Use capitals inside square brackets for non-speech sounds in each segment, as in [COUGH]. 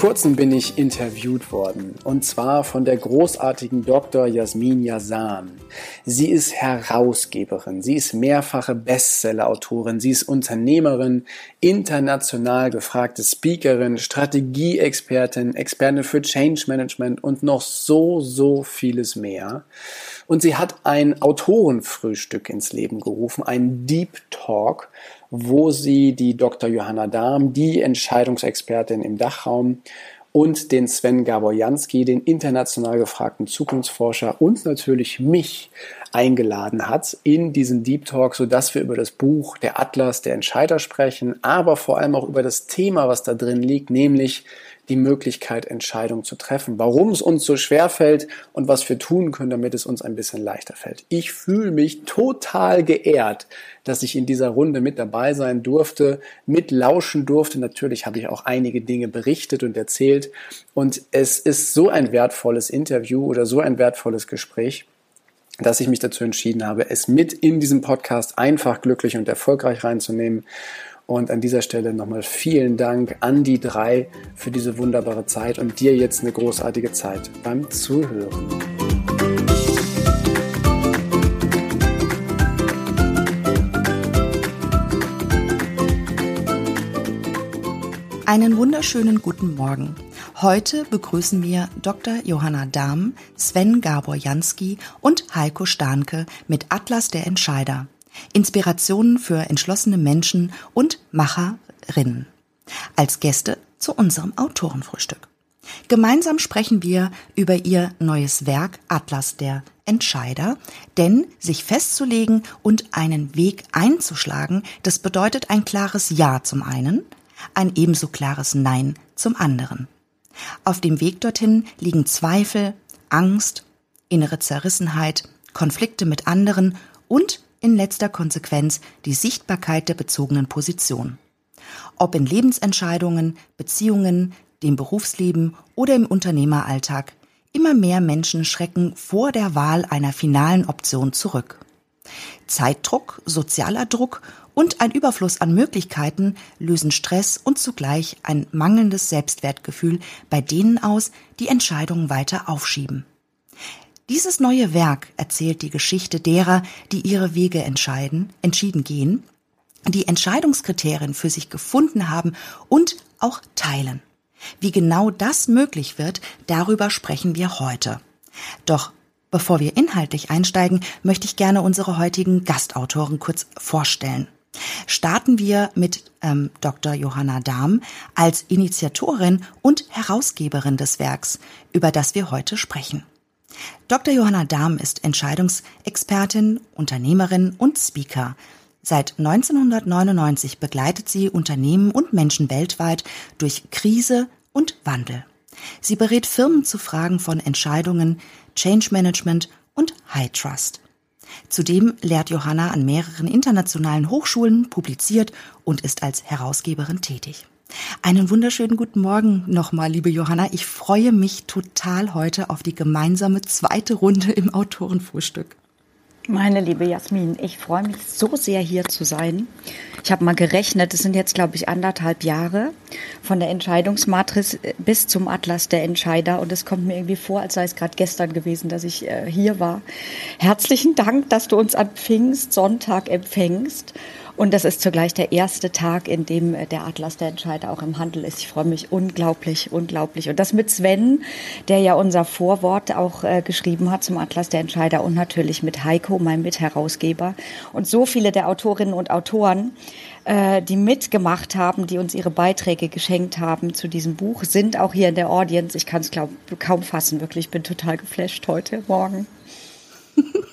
Kurzem bin ich interviewt worden und zwar von der großartigen Dr. Jasmin Yazan. Sie ist Herausgeberin, sie ist mehrfache Bestsellerautorin, sie ist Unternehmerin, international gefragte Speakerin, Strategieexpertin, Expertin für Change Management und noch so, so vieles mehr. Und sie hat ein Autorenfrühstück ins Leben gerufen, ein Deep Talk, wo sie die Dr. Johanna Dahm, die Entscheidungsexpertin im Dachraum, und den Sven Gaborjanski, den international gefragten Zukunftsforscher und natürlich mich eingeladen hat in diesen Deep Talk, so dass wir über das Buch Der Atlas der Entscheider sprechen, aber vor allem auch über das Thema, was da drin liegt, nämlich die Möglichkeit, Entscheidungen zu treffen, warum es uns so schwer fällt und was wir tun können, damit es uns ein bisschen leichter fällt. Ich fühle mich total geehrt, dass ich in dieser Runde mit dabei sein durfte, mitlauschen durfte. Natürlich habe ich auch einige Dinge berichtet und erzählt. Und es ist so ein wertvolles Interview oder so ein wertvolles Gespräch dass ich mich dazu entschieden habe, es mit in diesem Podcast einfach glücklich und erfolgreich reinzunehmen. Und an dieser Stelle nochmal vielen Dank an die drei für diese wunderbare Zeit und dir jetzt eine großartige Zeit beim Zuhören. Einen wunderschönen guten Morgen. Heute begrüßen wir Dr. Johanna Dahm, Sven Gabor Jansky und Heiko Starnke mit Atlas der Entscheider. Inspirationen für entschlossene Menschen und Macherinnen. Als Gäste zu unserem Autorenfrühstück. Gemeinsam sprechen wir über ihr neues Werk Atlas der Entscheider, denn sich festzulegen und einen Weg einzuschlagen, das bedeutet ein klares Ja zum einen, ein ebenso klares Nein zum anderen. Auf dem Weg dorthin liegen Zweifel, Angst, innere Zerrissenheit, Konflikte mit anderen und in letzter Konsequenz die Sichtbarkeit der bezogenen Position. Ob in Lebensentscheidungen, Beziehungen, dem Berufsleben oder im Unternehmeralltag, immer mehr Menschen schrecken vor der Wahl einer finalen Option zurück. Zeitdruck, sozialer Druck und ein Überfluss an Möglichkeiten lösen Stress und zugleich ein mangelndes Selbstwertgefühl bei denen aus, die Entscheidungen weiter aufschieben. Dieses neue Werk erzählt die Geschichte derer, die ihre Wege entscheiden, entschieden gehen, die Entscheidungskriterien für sich gefunden haben und auch teilen. Wie genau das möglich wird, darüber sprechen wir heute. Doch bevor wir inhaltlich einsteigen, möchte ich gerne unsere heutigen Gastautoren kurz vorstellen. Starten wir mit ähm, Dr. Johanna Dahm als Initiatorin und Herausgeberin des Werks, über das wir heute sprechen. Dr. Johanna Dahm ist Entscheidungsexpertin, Unternehmerin und Speaker. Seit 1999 begleitet sie Unternehmen und Menschen weltweit durch Krise und Wandel. Sie berät Firmen zu Fragen von Entscheidungen, Change Management und High Trust. Zudem lehrt Johanna an mehreren internationalen Hochschulen, publiziert und ist als Herausgeberin tätig. Einen wunderschönen guten Morgen nochmal, liebe Johanna. Ich freue mich total heute auf die gemeinsame zweite Runde im Autorenfrühstück. Meine liebe Jasmin, ich freue mich so sehr hier zu sein. Ich habe mal gerechnet, es sind jetzt, glaube ich, anderthalb Jahre von der Entscheidungsmatrix bis zum Atlas der Entscheider. Und es kommt mir irgendwie vor, als sei es gerade gestern gewesen, dass ich äh, hier war. Herzlichen Dank, dass du uns am Pfingstsonntag empfängst. Und das ist zugleich der erste Tag, in dem äh, der Atlas der Entscheider auch im Handel ist. Ich freue mich unglaublich, unglaublich. Und das mit Sven, der ja unser Vorwort auch äh, geschrieben hat zum Atlas der Entscheider und natürlich mit Heiko, mein Mitherausgeber. Und so viele der Autorinnen und Autoren, äh, die mitgemacht haben, die uns ihre Beiträge geschenkt haben zu diesem Buch, sind auch hier in der Audience. Ich kann es kaum fassen, wirklich. Ich bin total geflasht heute Morgen. [LAUGHS]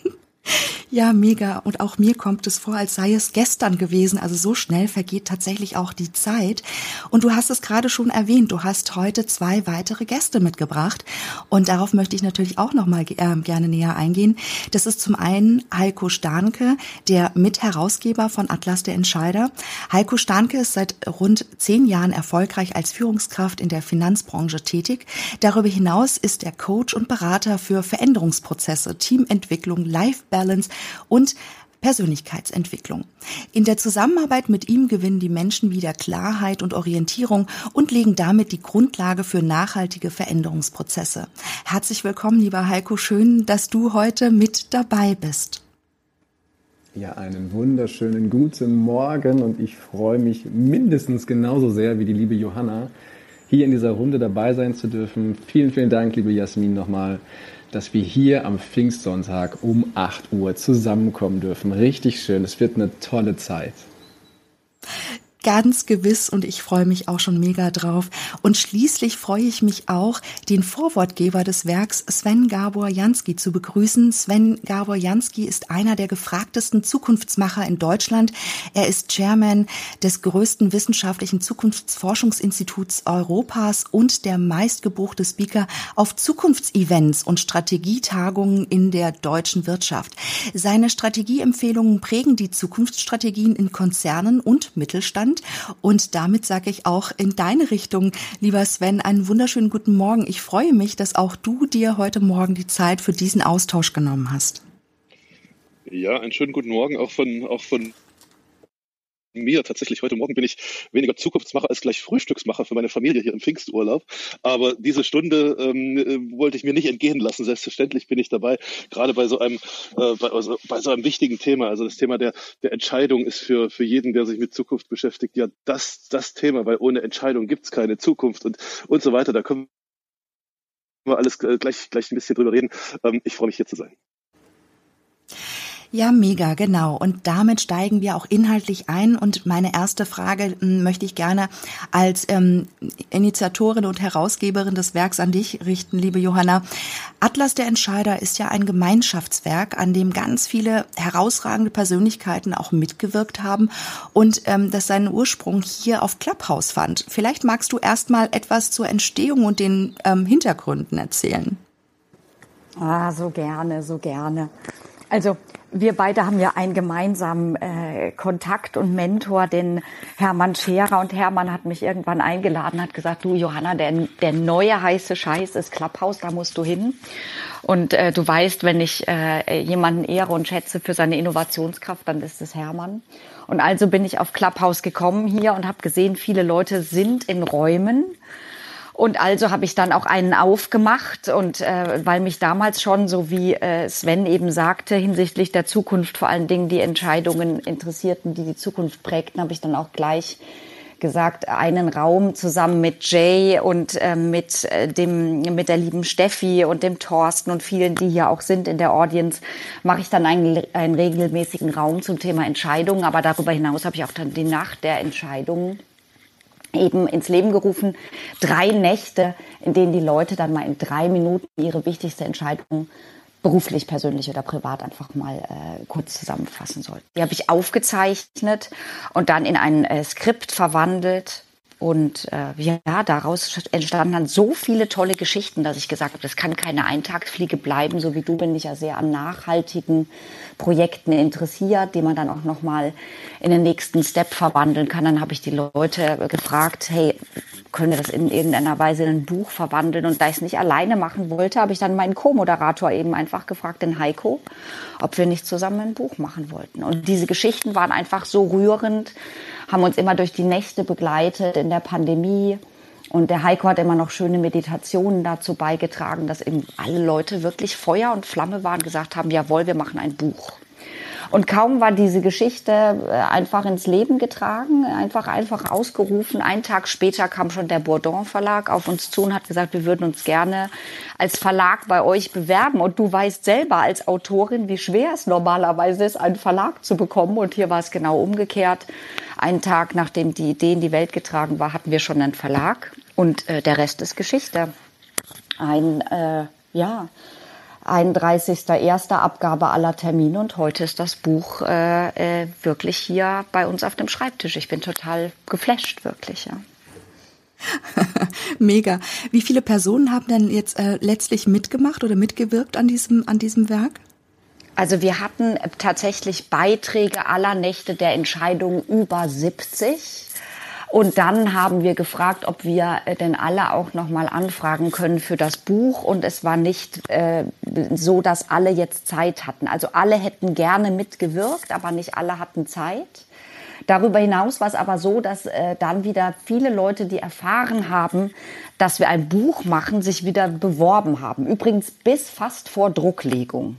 Ja, mega. Und auch mir kommt es vor, als sei es gestern gewesen. Also so schnell vergeht tatsächlich auch die Zeit. Und du hast es gerade schon erwähnt. Du hast heute zwei weitere Gäste mitgebracht. Und darauf möchte ich natürlich auch noch mal äh, gerne näher eingehen. Das ist zum einen Heiko Starnke, der Mitherausgeber von Atlas der Entscheider. Heiko Starnke ist seit rund zehn Jahren erfolgreich als Führungskraft in der Finanzbranche tätig. Darüber hinaus ist er Coach und Berater für Veränderungsprozesse, Teamentwicklung, Life Balance und Persönlichkeitsentwicklung. In der Zusammenarbeit mit ihm gewinnen die Menschen wieder Klarheit und Orientierung und legen damit die Grundlage für nachhaltige Veränderungsprozesse. Herzlich willkommen, lieber Heiko. Schön, dass du heute mit dabei bist. Ja, einen wunderschönen guten Morgen und ich freue mich mindestens genauso sehr wie die liebe Johanna, hier in dieser Runde dabei sein zu dürfen. Vielen, vielen Dank, liebe Jasmin, nochmal dass wir hier am Pfingstsonntag um 8 Uhr zusammenkommen dürfen. Richtig schön. Es wird eine tolle Zeit. Ganz gewiss und ich freue mich auch schon mega drauf. Und schließlich freue ich mich auch, den Vorwortgeber des Werks Sven Gabor Jansky zu begrüßen. Sven Gabor Jansky ist einer der gefragtesten Zukunftsmacher in Deutschland. Er ist Chairman des größten wissenschaftlichen Zukunftsforschungsinstituts Europas und der meistgebuchte Speaker auf Zukunftsevents und Strategietagungen in der deutschen Wirtschaft. Seine Strategieempfehlungen prägen die Zukunftsstrategien in Konzernen und Mittelstand sind. Und damit sage ich auch in deine Richtung, lieber Sven, einen wunderschönen guten Morgen. Ich freue mich, dass auch du dir heute Morgen die Zeit für diesen Austausch genommen hast. Ja, einen schönen guten Morgen auch von, auch von mir tatsächlich. Heute Morgen bin ich weniger Zukunftsmacher als gleich Frühstücksmacher für meine Familie hier im Pfingsturlaub. Aber diese Stunde ähm, äh, wollte ich mir nicht entgehen lassen. Selbstverständlich bin ich dabei, gerade bei so einem, äh, bei, also bei so einem wichtigen Thema. Also das Thema der, der Entscheidung ist für, für jeden, der sich mit Zukunft beschäftigt, ja das, das Thema, weil ohne Entscheidung gibt es keine Zukunft und, und so weiter. Da können wir alles äh, gleich, gleich ein bisschen drüber reden. Ähm, ich freue mich hier zu sein. Ja, mega, genau. Und damit steigen wir auch inhaltlich ein. Und meine erste Frage hm, möchte ich gerne als ähm, Initiatorin und Herausgeberin des Werks an dich richten, liebe Johanna. Atlas der Entscheider ist ja ein Gemeinschaftswerk, an dem ganz viele herausragende Persönlichkeiten auch mitgewirkt haben und ähm, das seinen Ursprung hier auf Clubhouse fand. Vielleicht magst du erst mal etwas zur Entstehung und den ähm, Hintergründen erzählen. Ah, so gerne, so gerne. Also wir beide haben ja einen gemeinsamen äh, Kontakt und Mentor, den Hermann Scherer. Und Hermann hat mich irgendwann eingeladen, hat gesagt, du Johanna, der, der neue heiße Scheiß ist Clubhouse, da musst du hin. Und äh, du weißt, wenn ich äh, jemanden ehre und schätze für seine Innovationskraft, dann ist es Hermann. Und also bin ich auf Clubhouse gekommen hier und habe gesehen, viele Leute sind in Räumen und also habe ich dann auch einen aufgemacht und äh, weil mich damals schon, so wie äh, Sven eben sagte, hinsichtlich der Zukunft vor allen Dingen die Entscheidungen interessierten, die die Zukunft prägten, habe ich dann auch gleich gesagt, einen Raum zusammen mit Jay und äh, mit äh, dem mit der lieben Steffi und dem Thorsten und vielen, die hier auch sind in der Audience, mache ich dann einen, einen regelmäßigen Raum zum Thema Entscheidungen. Aber darüber hinaus habe ich auch dann die Nacht der Entscheidungen eben ins Leben gerufen. Drei Nächte, in denen die Leute dann mal in drei Minuten ihre wichtigste Entscheidung beruflich, persönlich oder privat einfach mal äh, kurz zusammenfassen sollten. Die habe ich aufgezeichnet und dann in ein äh, Skript verwandelt und äh, ja, daraus entstanden dann so viele tolle Geschichten, dass ich gesagt habe, das kann keine Eintagsfliege bleiben. So wie du bin ich ja sehr an nachhaltigen Projekten interessiert, die man dann auch nochmal in den nächsten Step verwandeln kann. Dann habe ich die Leute gefragt, hey, können wir das in irgendeiner Weise in ein Buch verwandeln? Und da ich es nicht alleine machen wollte, habe ich dann meinen Co-Moderator eben einfach gefragt, den Heiko, ob wir nicht zusammen ein Buch machen wollten. Und diese Geschichten waren einfach so rührend, haben uns immer durch die Nächte begleitet in der Pandemie. Und der Heiko hat immer noch schöne Meditationen dazu beigetragen, dass eben alle Leute wirklich Feuer und Flamme waren, gesagt haben, jawohl, wir machen ein Buch. Und kaum war diese Geschichte äh, einfach ins Leben getragen, einfach, einfach ausgerufen. Einen Tag später kam schon der Bourdon Verlag auf uns zu und hat gesagt, wir würden uns gerne als Verlag bei euch bewerben. Und du weißt selber als Autorin, wie schwer es normalerweise ist, einen Verlag zu bekommen. Und hier war es genau umgekehrt. Einen Tag nachdem die Idee in die Welt getragen war, hatten wir schon einen Verlag. Und äh, der Rest ist Geschichte. Ein, äh, ja, 31.01. Abgabe aller Termine und heute ist das Buch äh, äh, wirklich hier bei uns auf dem Schreibtisch. Ich bin total geflasht, wirklich, ja. [LAUGHS] Mega. Wie viele Personen haben denn jetzt äh, letztlich mitgemacht oder mitgewirkt an diesem, an diesem Werk? Also wir hatten tatsächlich Beiträge aller Nächte der Entscheidung über 70. Und dann haben wir gefragt, ob wir äh, denn alle auch noch mal anfragen können für das Buch. Und es war nicht äh, so, dass alle jetzt Zeit hatten. Also alle hätten gerne mitgewirkt, aber nicht alle hatten Zeit. Darüber hinaus war es aber so, dass äh, dann wieder viele Leute, die erfahren haben, dass wir ein Buch machen, sich wieder beworben haben. Übrigens bis fast vor Drucklegung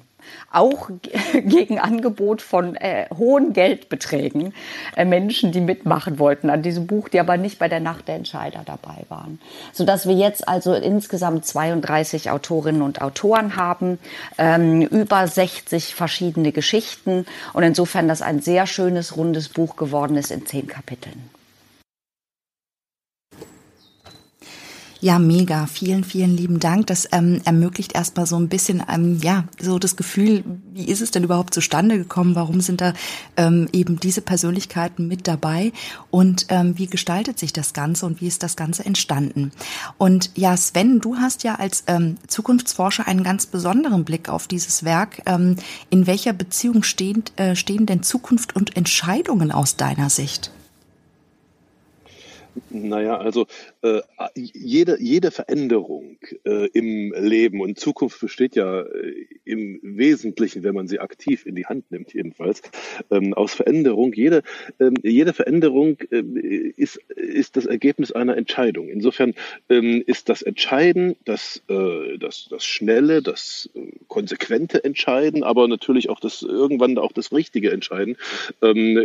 auch [LAUGHS] gegen Angebot von äh, hohen Geldbeträgen äh, Menschen, die mitmachen wollten an diesem Buch, die aber nicht bei der Nacht der Entscheider dabei waren. Sodass wir jetzt also insgesamt 32 Autorinnen und Autoren haben, ähm, über 60 verschiedene Geschichten und insofern das ein sehr schönes, rundes Buch geworden ist in zehn Kapiteln. Ja, mega. Vielen, vielen lieben Dank. Das ähm, ermöglicht erstmal so ein bisschen, ähm, ja, so das Gefühl, wie ist es denn überhaupt zustande gekommen? Warum sind da ähm, eben diese Persönlichkeiten mit dabei? Und ähm, wie gestaltet sich das Ganze und wie ist das Ganze entstanden? Und ja, Sven, du hast ja als ähm, Zukunftsforscher einen ganz besonderen Blick auf dieses Werk. Ähm, in welcher Beziehung stehen, äh, stehen denn Zukunft und Entscheidungen aus deiner Sicht? Naja, also äh, jede, jede Veränderung äh, im Leben und Zukunft besteht ja äh, im Wesentlichen, wenn man sie aktiv in die Hand nimmt, jedenfalls, ähm, aus Veränderung. Jede, ähm, jede Veränderung äh, ist, ist das Ergebnis einer Entscheidung. Insofern ähm, ist das Entscheiden, das, äh, das, das schnelle, das konsequente Entscheiden, aber natürlich auch das irgendwann auch das richtige Entscheiden ähm,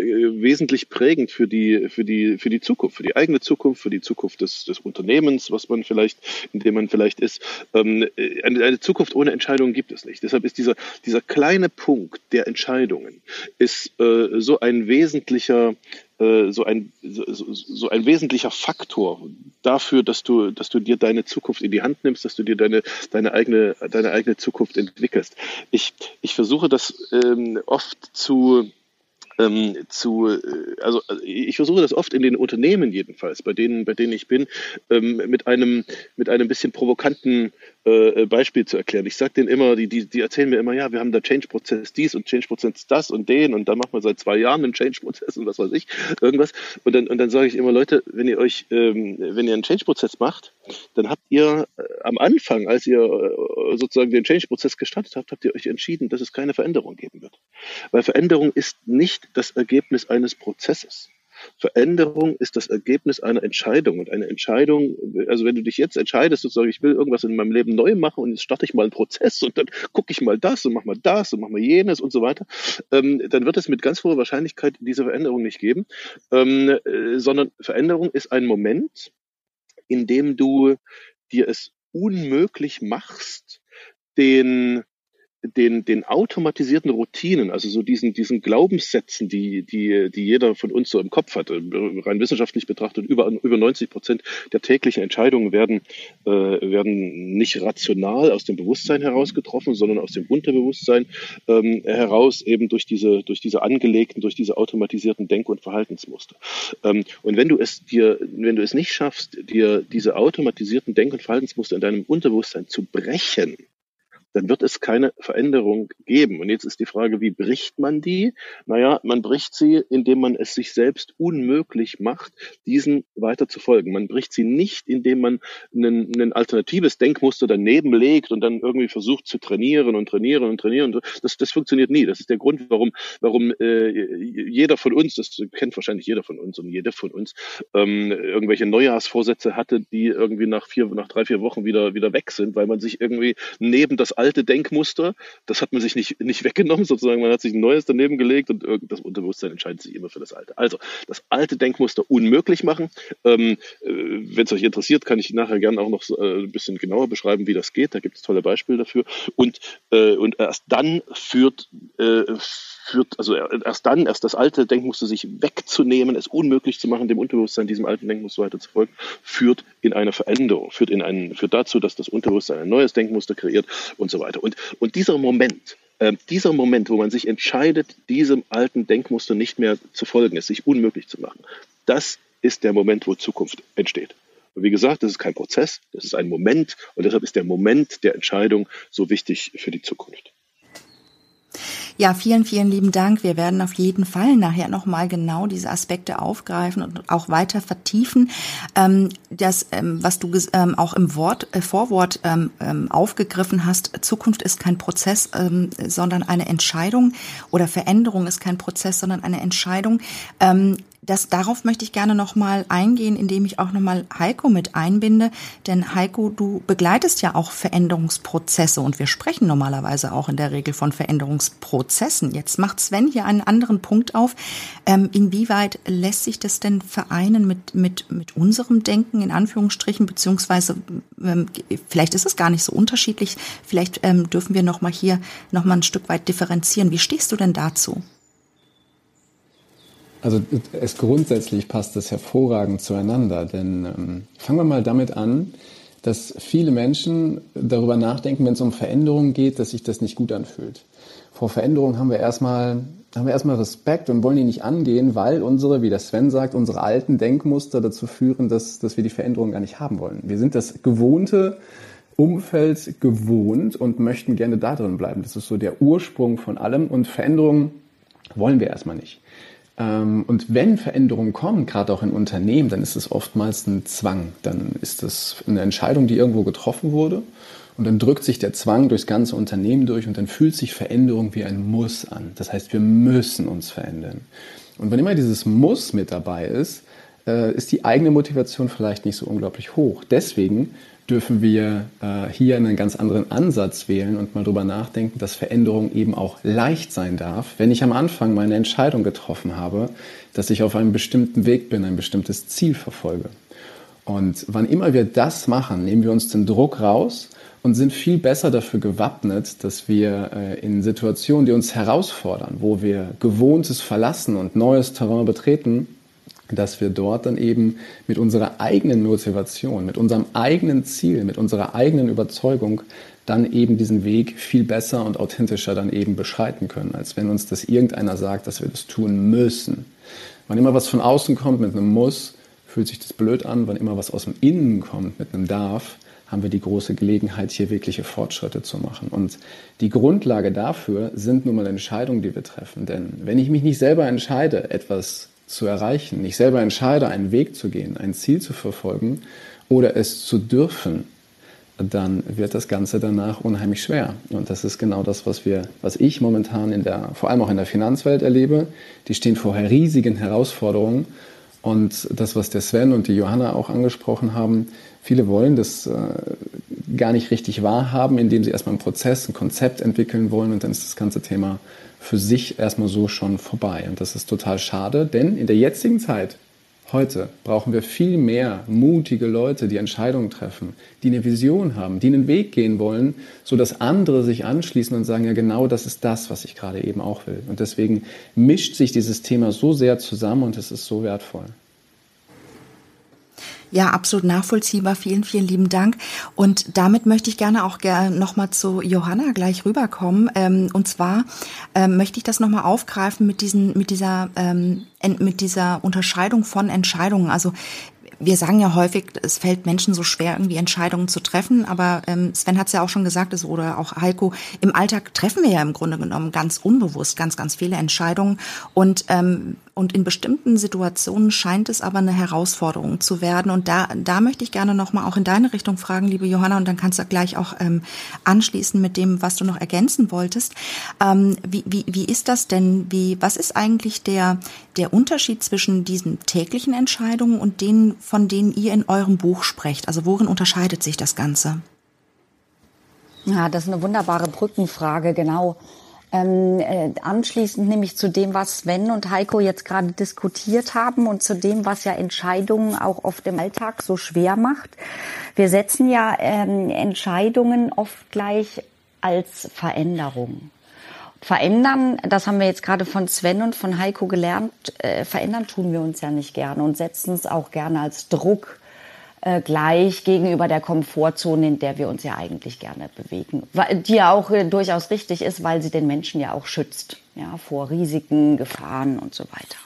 wesentlich prägend für die, für die, für die Zukunft, für die eigene Zukunft, für die Zukunft des, des Unternehmens, was man vielleicht, in dem man vielleicht ist. Ähm, eine, eine, Zukunft ohne Entscheidungen gibt es nicht. Deshalb ist dieser, dieser kleine Punkt der Entscheidungen ist äh, so ein wesentlicher äh, so ein, so, so ein wesentlicher Faktor dafür, dass du, dass du dir deine Zukunft in die Hand nimmst, dass du dir deine, deine, eigene, deine eigene Zukunft entwickelst. Ich, ich versuche das ähm, oft zu, ähm, zu, äh, also äh, ich versuche das oft in den Unternehmen jedenfalls, bei denen, bei denen ich bin, ähm, mit einem mit einem bisschen provokanten äh, Beispiel zu erklären. Ich sage denen immer, die, die, die erzählen mir immer, ja, wir haben da Change-Prozess dies und Change-Prozess das und den und dann machen wir seit zwei Jahren einen Change-Prozess und was weiß ich, irgendwas. Und dann, und dann sage ich immer, Leute, wenn ihr euch, ähm, wenn ihr einen Change-Prozess macht, dann habt ihr äh, am Anfang, als ihr äh, sozusagen den Change-Prozess gestartet habt, habt ihr euch entschieden, dass es keine Veränderung geben wird. Weil Veränderung ist nicht das Ergebnis eines Prozesses. Veränderung ist das Ergebnis einer Entscheidung. Und eine Entscheidung, also wenn du dich jetzt entscheidest, sozusagen, ich will irgendwas in meinem Leben neu machen und jetzt starte ich mal einen Prozess und dann gucke ich mal das und mach mal das und mach mal jenes und so weiter, ähm, dann wird es mit ganz hoher Wahrscheinlichkeit diese Veränderung nicht geben, ähm, äh, sondern Veränderung ist ein Moment, in dem du dir es unmöglich machst, den den, den automatisierten Routinen, also so diesen, diesen Glaubenssätzen, die, die, die jeder von uns so im Kopf hat, rein wissenschaftlich betrachtet, über, über 90 Prozent der täglichen Entscheidungen werden, äh, werden nicht rational aus dem Bewusstsein heraus getroffen, sondern aus dem Unterbewusstsein ähm, heraus, eben durch diese, durch diese angelegten, durch diese automatisierten Denk- und Verhaltensmuster. Ähm, und wenn du es dir, wenn du es nicht schaffst, dir diese automatisierten Denk- und Verhaltensmuster in deinem Unterbewusstsein zu brechen, dann wird es keine Veränderung geben. Und jetzt ist die Frage, wie bricht man die? Naja, man bricht sie, indem man es sich selbst unmöglich macht, diesen weiter zu folgen. Man bricht sie nicht, indem man ein, alternatives Denkmuster daneben legt und dann irgendwie versucht zu trainieren und trainieren und trainieren. Das, das funktioniert nie. Das ist der Grund, warum, warum äh, jeder von uns, das kennt wahrscheinlich jeder von uns und jeder von uns, ähm, irgendwelche Neujahrsvorsätze hatte, die irgendwie nach vier, nach drei, vier Wochen wieder, wieder weg sind, weil man sich irgendwie neben das alte Denkmuster. Das hat man sich nicht, nicht weggenommen, sozusagen. Man hat sich ein neues daneben gelegt und das Unterbewusstsein entscheidet sich immer für das alte. Also, das alte Denkmuster unmöglich machen. Ähm, äh, Wenn es euch interessiert, kann ich nachher gerne auch noch äh, ein bisschen genauer beschreiben, wie das geht. Da gibt es tolle Beispiele dafür. Und, äh, und erst dann führt, äh, führt, also erst dann, erst das alte Denkmuster sich wegzunehmen, es unmöglich zu machen, dem Unterbewusstsein diesem alten Denkmuster weiter zu folgen, führt in eine Veränderung, führt in einen, führt dazu, dass das Unterbewusstsein ein neues Denkmuster kreiert und so weiter. Und, und dieser Moment, äh, dieser Moment, wo man sich entscheidet, diesem alten Denkmuster nicht mehr zu folgen, es sich unmöglich zu machen, das ist der Moment, wo Zukunft entsteht. Und wie gesagt, das ist kein Prozess, das ist ein Moment und deshalb ist der Moment der Entscheidung so wichtig für die Zukunft. Ja, vielen, vielen lieben Dank. Wir werden auf jeden Fall nachher nochmal genau diese Aspekte aufgreifen und auch weiter vertiefen. Ähm, das, ähm, was du ähm, auch im Wort, äh, Vorwort aufgegriffen hast, Zukunft ist kein Prozess, sondern eine Entscheidung oder Veränderung ist kein Prozess, sondern eine Entscheidung das, darauf möchte ich gerne nochmal eingehen, indem ich auch nochmal Heiko mit einbinde. Denn Heiko, du begleitest ja auch Veränderungsprozesse und wir sprechen normalerweise auch in der Regel von Veränderungsprozessen. Jetzt macht Sven hier einen anderen Punkt auf. Ähm, inwieweit lässt sich das denn vereinen mit, mit, mit unserem Denken in Anführungsstrichen, beziehungsweise ähm, vielleicht ist es gar nicht so unterschiedlich. Vielleicht ähm, dürfen wir nochmal hier nochmal ein Stück weit differenzieren. Wie stehst du denn dazu? Also es grundsätzlich passt es hervorragend zueinander, denn ähm, fangen wir mal damit an, dass viele Menschen darüber nachdenken, wenn es um Veränderungen geht, dass sich das nicht gut anfühlt. Vor Veränderungen haben wir erstmal haben wir erstmal Respekt und wollen die nicht angehen, weil unsere, wie der Sven sagt, unsere alten Denkmuster dazu führen, dass, dass wir die Veränderung gar nicht haben wollen. Wir sind das gewohnte Umfeld gewohnt und möchten gerne da drin bleiben. Das ist so der Ursprung von allem und Veränderungen wollen wir erstmal nicht. Ähm, und wenn Veränderungen kommen, gerade auch in Unternehmen, dann ist es oftmals ein Zwang. Dann ist das eine Entscheidung, die irgendwo getroffen wurde. Und dann drückt sich der Zwang durchs ganze Unternehmen durch und dann fühlt sich Veränderung wie ein Muss an. Das heißt, wir müssen uns verändern. Und wenn immer dieses Muss mit dabei ist, äh, ist die eigene Motivation vielleicht nicht so unglaublich hoch. Deswegen dürfen wir äh, hier einen ganz anderen Ansatz wählen und mal drüber nachdenken, dass Veränderung eben auch leicht sein darf, wenn ich am Anfang meine Entscheidung getroffen habe, dass ich auf einem bestimmten Weg bin, ein bestimmtes Ziel verfolge. Und wann immer wir das machen, nehmen wir uns den Druck raus und sind viel besser dafür gewappnet, dass wir äh, in Situationen, die uns herausfordern, wo wir Gewohntes verlassen und neues Terrain betreten, dass wir dort dann eben mit unserer eigenen Motivation, mit unserem eigenen Ziel, mit unserer eigenen Überzeugung dann eben diesen Weg viel besser und authentischer dann eben beschreiten können, als wenn uns das irgendeiner sagt, dass wir das tun müssen. Wann immer was von außen kommt mit einem Muss, fühlt sich das blöd an. Wann immer was aus dem Innen kommt mit einem Darf, haben wir die große Gelegenheit, hier wirkliche Fortschritte zu machen. Und die Grundlage dafür sind nun mal Entscheidungen, die wir treffen. Denn wenn ich mich nicht selber entscheide, etwas zu erreichen, ich selber entscheide, einen Weg zu gehen, ein Ziel zu verfolgen oder es zu dürfen, dann wird das Ganze danach unheimlich schwer. Und das ist genau das, was wir, was ich momentan in der, vor allem auch in der Finanzwelt erlebe. Die stehen vor riesigen Herausforderungen. Und das, was der Sven und die Johanna auch angesprochen haben, viele wollen das äh, gar nicht richtig wahrhaben, indem sie erstmal einen Prozess, ein Konzept entwickeln wollen und dann ist das ganze Thema für sich erstmal so schon vorbei. Und das ist total schade, denn in der jetzigen Zeit, heute, brauchen wir viel mehr mutige Leute, die Entscheidungen treffen, die eine Vision haben, die einen Weg gehen wollen, sodass andere sich anschließen und sagen, ja genau das ist das, was ich gerade eben auch will. Und deswegen mischt sich dieses Thema so sehr zusammen und es ist so wertvoll. Ja, absolut nachvollziehbar. Vielen, vielen lieben Dank. Und damit möchte ich gerne auch gerne nochmal zu Johanna gleich rüberkommen. Ähm, und zwar ähm, möchte ich das nochmal aufgreifen mit diesen, mit dieser, ähm, mit dieser Unterscheidung von Entscheidungen. Also wir sagen ja häufig, es fällt Menschen so schwer, irgendwie Entscheidungen zu treffen. Aber ähm, Sven hat es ja auch schon gesagt, also, oder auch Heiko, im Alltag treffen wir ja im Grunde genommen ganz unbewusst ganz, ganz viele Entscheidungen. Und ähm, und in bestimmten Situationen scheint es aber eine Herausforderung zu werden. Und da, da möchte ich gerne nochmal auch in deine Richtung fragen, liebe Johanna, und dann kannst du gleich auch ähm, anschließen mit dem, was du noch ergänzen wolltest. Ähm, wie, wie, wie ist das denn? Wie, was ist eigentlich der, der Unterschied zwischen diesen täglichen Entscheidungen und denen, von denen ihr in eurem Buch sprecht? Also worin unterscheidet sich das Ganze? Ja, das ist eine wunderbare Brückenfrage, genau. Ähm, äh, anschließend nämlich zu dem, was Sven und Heiko jetzt gerade diskutiert haben und zu dem, was ja Entscheidungen auch oft im Alltag so schwer macht. Wir setzen ja ähm, Entscheidungen oft gleich als Veränderung. Verändern, das haben wir jetzt gerade von Sven und von Heiko gelernt, äh, verändern tun wir uns ja nicht gerne und setzen es auch gerne als Druck äh, gleich gegenüber der Komfortzone, in der wir uns ja eigentlich gerne bewegen. Die ja auch äh, durchaus richtig ist, weil sie den Menschen ja auch schützt, ja, vor Risiken, Gefahren und so weiter.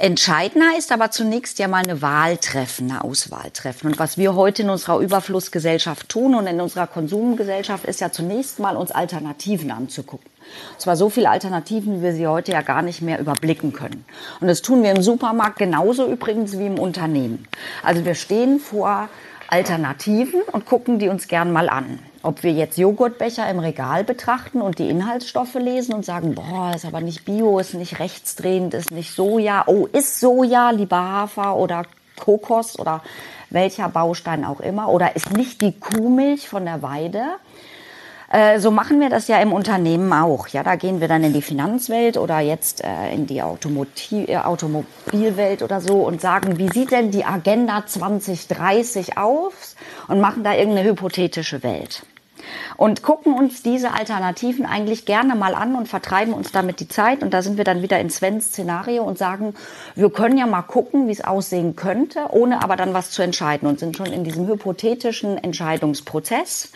Entscheidender ist aber zunächst ja mal eine Wahl treffen, eine Auswahl treffen. Und was wir heute in unserer Überflussgesellschaft tun und in unserer Konsumgesellschaft ist ja zunächst mal uns Alternativen anzugucken. Und zwar so viele Alternativen, wie wir sie heute ja gar nicht mehr überblicken können. Und das tun wir im Supermarkt genauso übrigens wie im Unternehmen. Also wir stehen vor Alternativen und gucken die uns gern mal an. Ob wir jetzt Joghurtbecher im Regal betrachten und die Inhaltsstoffe lesen und sagen, boah, ist aber nicht Bio, ist nicht rechtsdrehend, ist nicht Soja. Oh, ist Soja, lieber Hafer oder Kokos oder welcher Baustein auch immer. Oder ist nicht die Kuhmilch von der Weide. Äh, so machen wir das ja im Unternehmen auch. Ja, da gehen wir dann in die Finanzwelt oder jetzt äh, in die Automotiv äh, Automobilwelt oder so und sagen, wie sieht denn die Agenda 2030 aus? Und machen da irgendeine hypothetische Welt und gucken uns diese Alternativen eigentlich gerne mal an und vertreiben uns damit die Zeit. Und da sind wir dann wieder in Svens Szenario und sagen, wir können ja mal gucken, wie es aussehen könnte, ohne aber dann was zu entscheiden und sind schon in diesem hypothetischen Entscheidungsprozess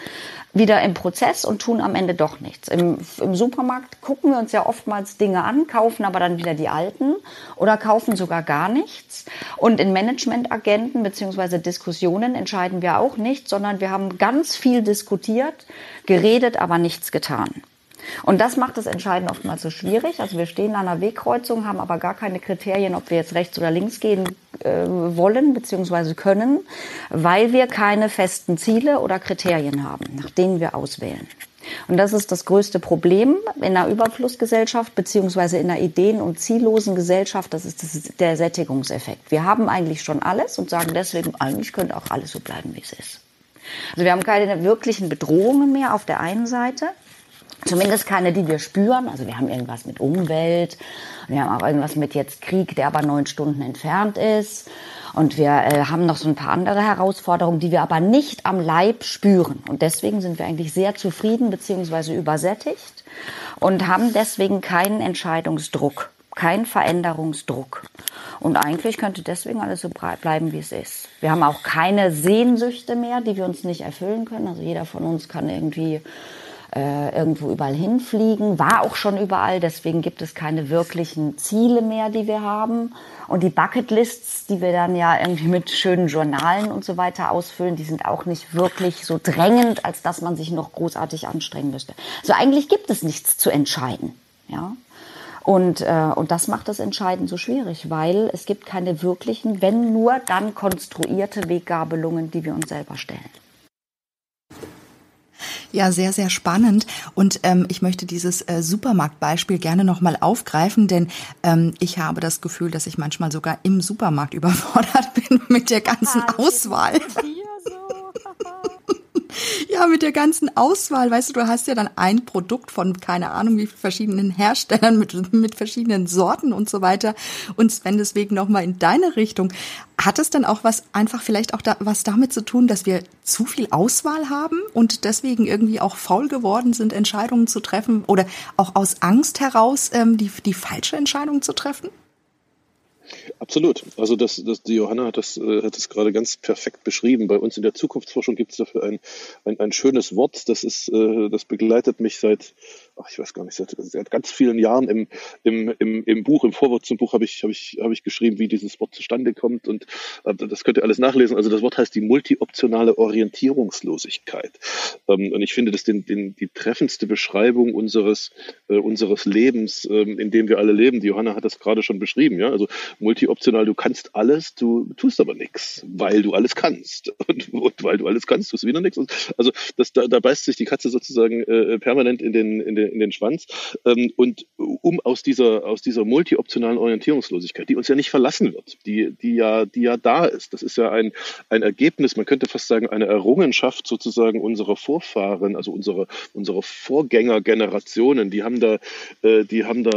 wieder im Prozess und tun am Ende doch nichts. Im, Im, Supermarkt gucken wir uns ja oftmals Dinge an, kaufen aber dann wieder die alten oder kaufen sogar gar nichts. Und in Managementagenten beziehungsweise Diskussionen entscheiden wir auch nicht, sondern wir haben ganz viel diskutiert, geredet, aber nichts getan. Und das macht das Entscheiden oftmals so schwierig. Also wir stehen an einer Wegkreuzung, haben aber gar keine Kriterien, ob wir jetzt rechts oder links gehen äh, wollen bzw. können, weil wir keine festen Ziele oder Kriterien haben, nach denen wir auswählen. Und das ist das größte Problem in einer Überflussgesellschaft beziehungsweise in einer ideen- und ziellosen Gesellschaft. Das ist das, der Sättigungseffekt. Wir haben eigentlich schon alles und sagen deswegen, eigentlich könnte auch alles so bleiben, wie es ist. Also wir haben keine wirklichen Bedrohungen mehr auf der einen Seite. Zumindest keine, die wir spüren. Also wir haben irgendwas mit Umwelt, wir haben auch irgendwas mit jetzt Krieg, der aber neun Stunden entfernt ist. Und wir äh, haben noch so ein paar andere Herausforderungen, die wir aber nicht am Leib spüren. Und deswegen sind wir eigentlich sehr zufrieden bzw. übersättigt und haben deswegen keinen Entscheidungsdruck, keinen Veränderungsdruck. Und eigentlich könnte deswegen alles so bleiben, wie es ist. Wir haben auch keine Sehnsüchte mehr, die wir uns nicht erfüllen können. Also jeder von uns kann irgendwie äh, irgendwo überall hinfliegen, war auch schon überall, deswegen gibt es keine wirklichen Ziele mehr, die wir haben. Und die Bucketlists, die wir dann ja irgendwie mit schönen Journalen und so weiter ausfüllen, die sind auch nicht wirklich so drängend, als dass man sich noch großartig anstrengen müsste. Also eigentlich gibt es nichts zu entscheiden. Ja? Und, äh, und das macht das Entscheiden so schwierig, weil es gibt keine wirklichen, wenn nur dann konstruierte Weggabelungen, die wir uns selber stellen. Ja, sehr, sehr spannend. Und ähm, ich möchte dieses äh, Supermarktbeispiel gerne nochmal aufgreifen, denn ähm, ich habe das Gefühl, dass ich manchmal sogar im Supermarkt [LAUGHS] überfordert bin mit der ganzen ah, Auswahl. [LAUGHS] [LAUGHS] Ja, mit der ganzen Auswahl, weißt du, du hast ja dann ein Produkt von keine Ahnung wie verschiedenen Herstellern mit, mit verschiedenen Sorten und so weiter. Und Sven, deswegen nochmal in deine Richtung. Hat es dann auch was, einfach vielleicht auch da, was damit zu tun, dass wir zu viel Auswahl haben und deswegen irgendwie auch faul geworden sind, Entscheidungen zu treffen oder auch aus Angst heraus ähm, die, die falsche Entscheidung zu treffen? Absolut. Also das, das, die Johanna hat das, äh, hat das gerade ganz perfekt beschrieben. Bei uns in der Zukunftsforschung gibt es dafür ein, ein, ein schönes Wort, das ist, äh, das begleitet mich seit, ach, ich weiß gar nicht, seit, seit ganz vielen Jahren im, im, im, im Buch, im Vorwort zum Buch habe ich, habe ich, habe ich geschrieben, wie dieses Wort zustande kommt und äh, das könnt ihr alles nachlesen. Also das Wort heißt die multioptionale Orientierungslosigkeit. Ähm, und ich finde das den, den, die treffendste Beschreibung unseres, äh, unseres Lebens, ähm, in dem wir alle leben. Die Johanna hat das gerade schon beschrieben, ja. Also multioptional, du kannst alles, du tust aber nichts, weil du alles kannst. [LAUGHS] Und, und weil du alles kannst, tust du wieder nichts. Also das, da, da beißt sich die Katze sozusagen äh, permanent in den, in den, in den Schwanz. Ähm, und um aus dieser, aus dieser multioptionalen Orientierungslosigkeit, die uns ja nicht verlassen wird, die, die, ja, die ja da ist, das ist ja ein, ein Ergebnis, man könnte fast sagen, eine Errungenschaft sozusagen unserer Vorfahren, also unsere, unsere Vorgängergenerationen, die haben da, äh, die haben da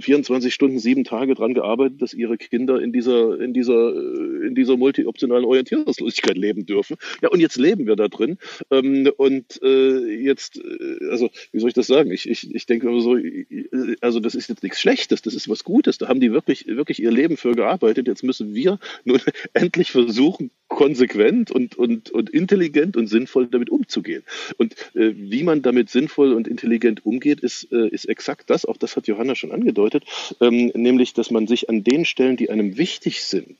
24 Stunden, sieben Tage dran gearbeitet, dass ihre Kinder in dieser, in dieser, in dieser multioptionalen Orientierungslosigkeit leben dürfen. Ja, und jetzt leben wir da drin. Ähm, und äh, jetzt, äh, also, wie soll ich das sagen? Ich, ich, ich denke immer so, also das ist jetzt nichts Schlechtes, das ist was Gutes. Da haben die wirklich, wirklich ihr Leben für gearbeitet. Jetzt müssen wir nun [LAUGHS] endlich versuchen, konsequent und, und, und intelligent und sinnvoll damit umzugehen. Und äh, wie man damit sinnvoll und intelligent umgeht, ist, äh, ist exakt das, auch das hat Johanna schon angedeutet, ähm, nämlich, dass man sich an den Stellen, die einem wichtig sind,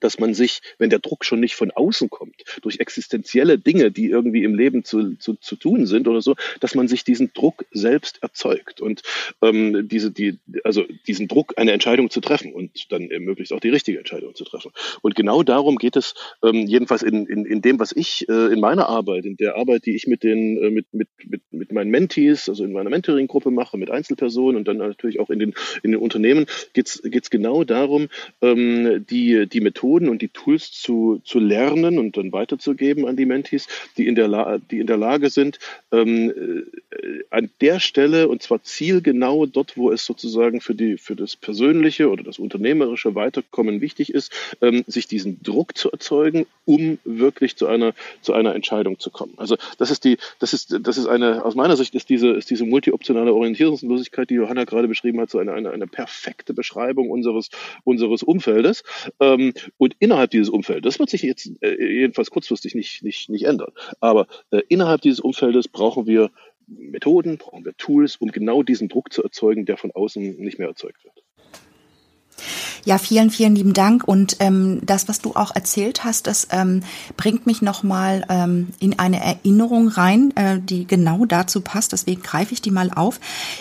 dass man sich, wenn der Druck schon nicht von außen kommt, durch existenzielle Dinge, die irgendwie im Leben zu, zu, zu tun sind oder so, dass man sich diesen Druck selbst erzeugt und ähm, diese, die, also diesen Druck, eine Entscheidung zu treffen und dann möglichst auch die richtige Entscheidung zu treffen. Und genau darum geht es, ähm, jedenfalls in, in, in dem, was ich äh, in meiner Arbeit, in der Arbeit, die ich mit den, äh, mit, mit, mit, mit meinen Mentees, also in meiner Mentoring-Gruppe mache, mit Einzelpersonen und dann natürlich auch in den, in den Unternehmen, geht es genau darum, ähm, die, die Methode Methoden und die Tools zu, zu lernen und dann weiterzugeben an die Mentees, die in der, La die in der Lage sind, ähm, äh, an der Stelle und zwar zielgenau dort, wo es sozusagen für, die, für das persönliche oder das unternehmerische Weiterkommen wichtig ist, ähm, sich diesen Druck zu erzeugen, um wirklich zu einer, zu einer Entscheidung zu kommen. Also das ist die, das ist, das ist eine, aus meiner Sicht ist diese, ist diese multioptionale Orientierungslosigkeit, die Johanna gerade beschrieben hat, so eine, eine, eine perfekte Beschreibung unseres, unseres Umfeldes. Ähm, und innerhalb dieses Umfeldes, das wird sich jetzt äh, jedenfalls kurzfristig nicht, nicht, nicht ändern, aber äh, innerhalb dieses Umfeldes brauchen wir Methoden, brauchen wir Tools, um genau diesen Druck zu erzeugen, der von außen nicht mehr erzeugt wird. Ja, vielen, vielen lieben Dank. Und ähm, das, was du auch erzählt hast, das ähm, bringt mich nochmal ähm, in eine Erinnerung rein, äh, die genau dazu passt. Deswegen greife ich die mal auf.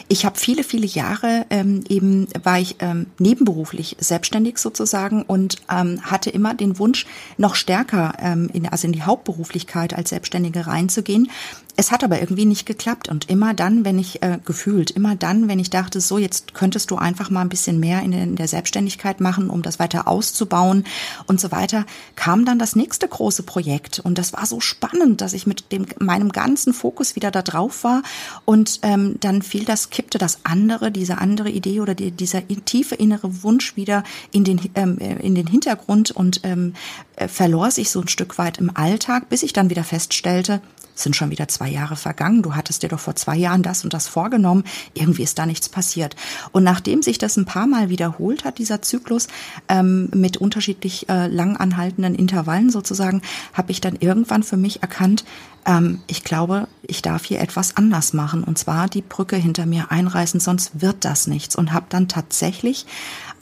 Ich habe viele, viele Jahre ähm, eben war ich ähm, nebenberuflich selbstständig sozusagen und ähm, hatte immer den Wunsch, noch stärker ähm, in, also in die Hauptberuflichkeit als Selbstständige reinzugehen. Es hat aber irgendwie nicht geklappt und immer dann, wenn ich äh, gefühlt, immer dann, wenn ich dachte, so jetzt könntest du einfach mal ein bisschen mehr in, in der Selbstständigkeit machen, um das weiter auszubauen und so weiter, kam dann das nächste große Projekt. Und das war so spannend, dass ich mit dem meinem ganzen Fokus wieder da drauf war. Und ähm, dann fiel das, kippte das andere, diese andere Idee oder die, dieser tiefe innere Wunsch wieder in den ähm, in den Hintergrund und ähm, äh, verlor sich so ein Stück weit im Alltag, bis ich dann wieder feststellte, sind schon wieder zwei Jahre vergangen. Du hattest dir doch vor zwei Jahren das und das vorgenommen. Irgendwie ist da nichts passiert. Und nachdem sich das ein paar Mal wiederholt hat, dieser Zyklus, ähm, mit unterschiedlich äh, lang anhaltenden Intervallen sozusagen, habe ich dann irgendwann für mich erkannt, ähm, ich glaube, ich darf hier etwas anders machen. Und zwar die Brücke hinter mir einreißen, sonst wird das nichts. Und habe dann tatsächlich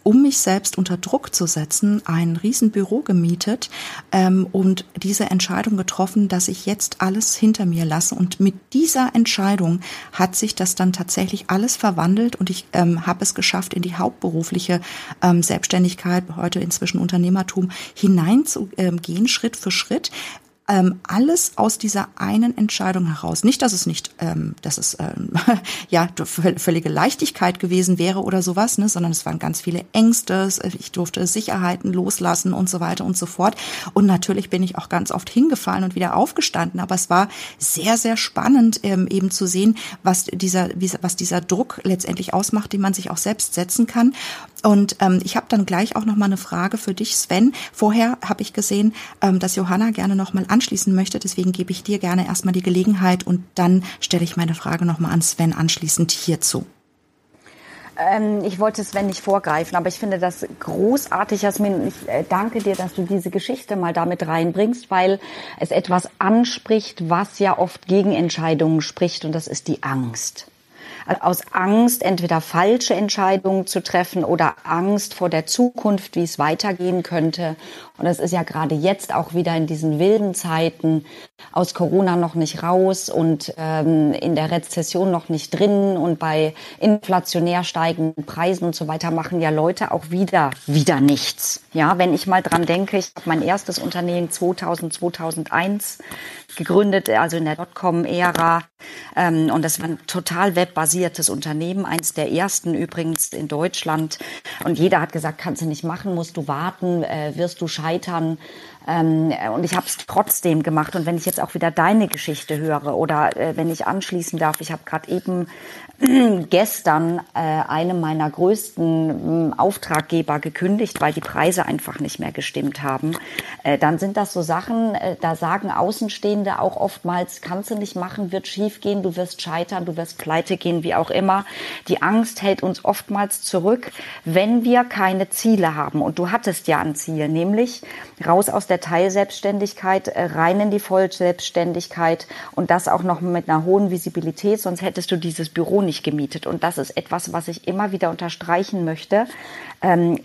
um mich selbst unter Druck zu setzen, ein Riesenbüro gemietet ähm, und diese Entscheidung getroffen, dass ich jetzt alles hinter mir lasse. Und mit dieser Entscheidung hat sich das dann tatsächlich alles verwandelt und ich ähm, habe es geschafft, in die hauptberufliche ähm, Selbstständigkeit, heute inzwischen Unternehmertum, hineinzugehen, ähm, Schritt für Schritt ähm, alles aus dieser einen Entscheidung heraus. Nicht, dass es nicht, ähm, dass es ähm, [LAUGHS] ja völlige Leichtigkeit gewesen wäre oder sowas, ne, sondern es waren ganz viele Ängste. Ich durfte Sicherheiten loslassen und so weiter und so fort. Und natürlich bin ich auch ganz oft hingefallen und wieder aufgestanden. Aber es war sehr, sehr spannend, ähm, eben zu sehen, was dieser, was dieser Druck letztendlich ausmacht, den man sich auch selbst setzen kann. Und ähm, ich habe dann gleich auch noch mal eine Frage für dich, Sven. Vorher habe ich gesehen, ähm, dass Johanna gerne noch mal anschließen möchte. Deswegen gebe ich dir gerne erstmal die Gelegenheit und dann stelle ich meine Frage noch mal an Sven anschließend hierzu. Ähm, ich wollte Sven nicht vorgreifen, aber ich finde das großartig, Jasmin. Ich äh, danke dir, dass du diese Geschichte mal damit reinbringst, weil es etwas anspricht, was ja oft gegen Entscheidungen spricht, und das ist die Angst aus Angst, entweder falsche Entscheidungen zu treffen oder Angst vor der Zukunft, wie es weitergehen könnte. Und es ist ja gerade jetzt auch wieder in diesen wilden Zeiten aus Corona noch nicht raus und ähm, in der Rezession noch nicht drin und bei inflationär steigenden Preisen und so weiter machen ja Leute auch wieder wieder nichts. Ja, wenn ich mal dran denke, ich habe mein erstes Unternehmen 2000 2001 gegründet, also in der Dotcom-Ära. Ähm, und das war ein total webbasiertes Unternehmen, eins der ersten übrigens in Deutschland. Und jeder hat gesagt, kannst du nicht machen, musst du warten, äh, wirst du scheitern. Ähm, und ich habe es trotzdem gemacht. Und wenn ich jetzt auch wieder deine Geschichte höre oder äh, wenn ich anschließen darf, ich habe gerade eben gestern äh, einem meiner größten äh, Auftraggeber gekündigt, weil die Preise einfach nicht mehr gestimmt haben, äh, dann sind das so Sachen, äh, da sagen Außenstehende auch oftmals, kannst du nicht machen, wird schief gehen, du wirst scheitern, du wirst pleite gehen, wie auch immer. Die Angst hält uns oftmals zurück, wenn wir keine Ziele haben. Und du hattest ja ein Ziel, nämlich raus aus der der Teilselbstständigkeit äh, rein in die Vollselbstständigkeit und das auch noch mit einer hohen Visibilität, sonst hättest du dieses Büro nicht gemietet. Und das ist etwas, was ich immer wieder unterstreichen möchte. Ähm,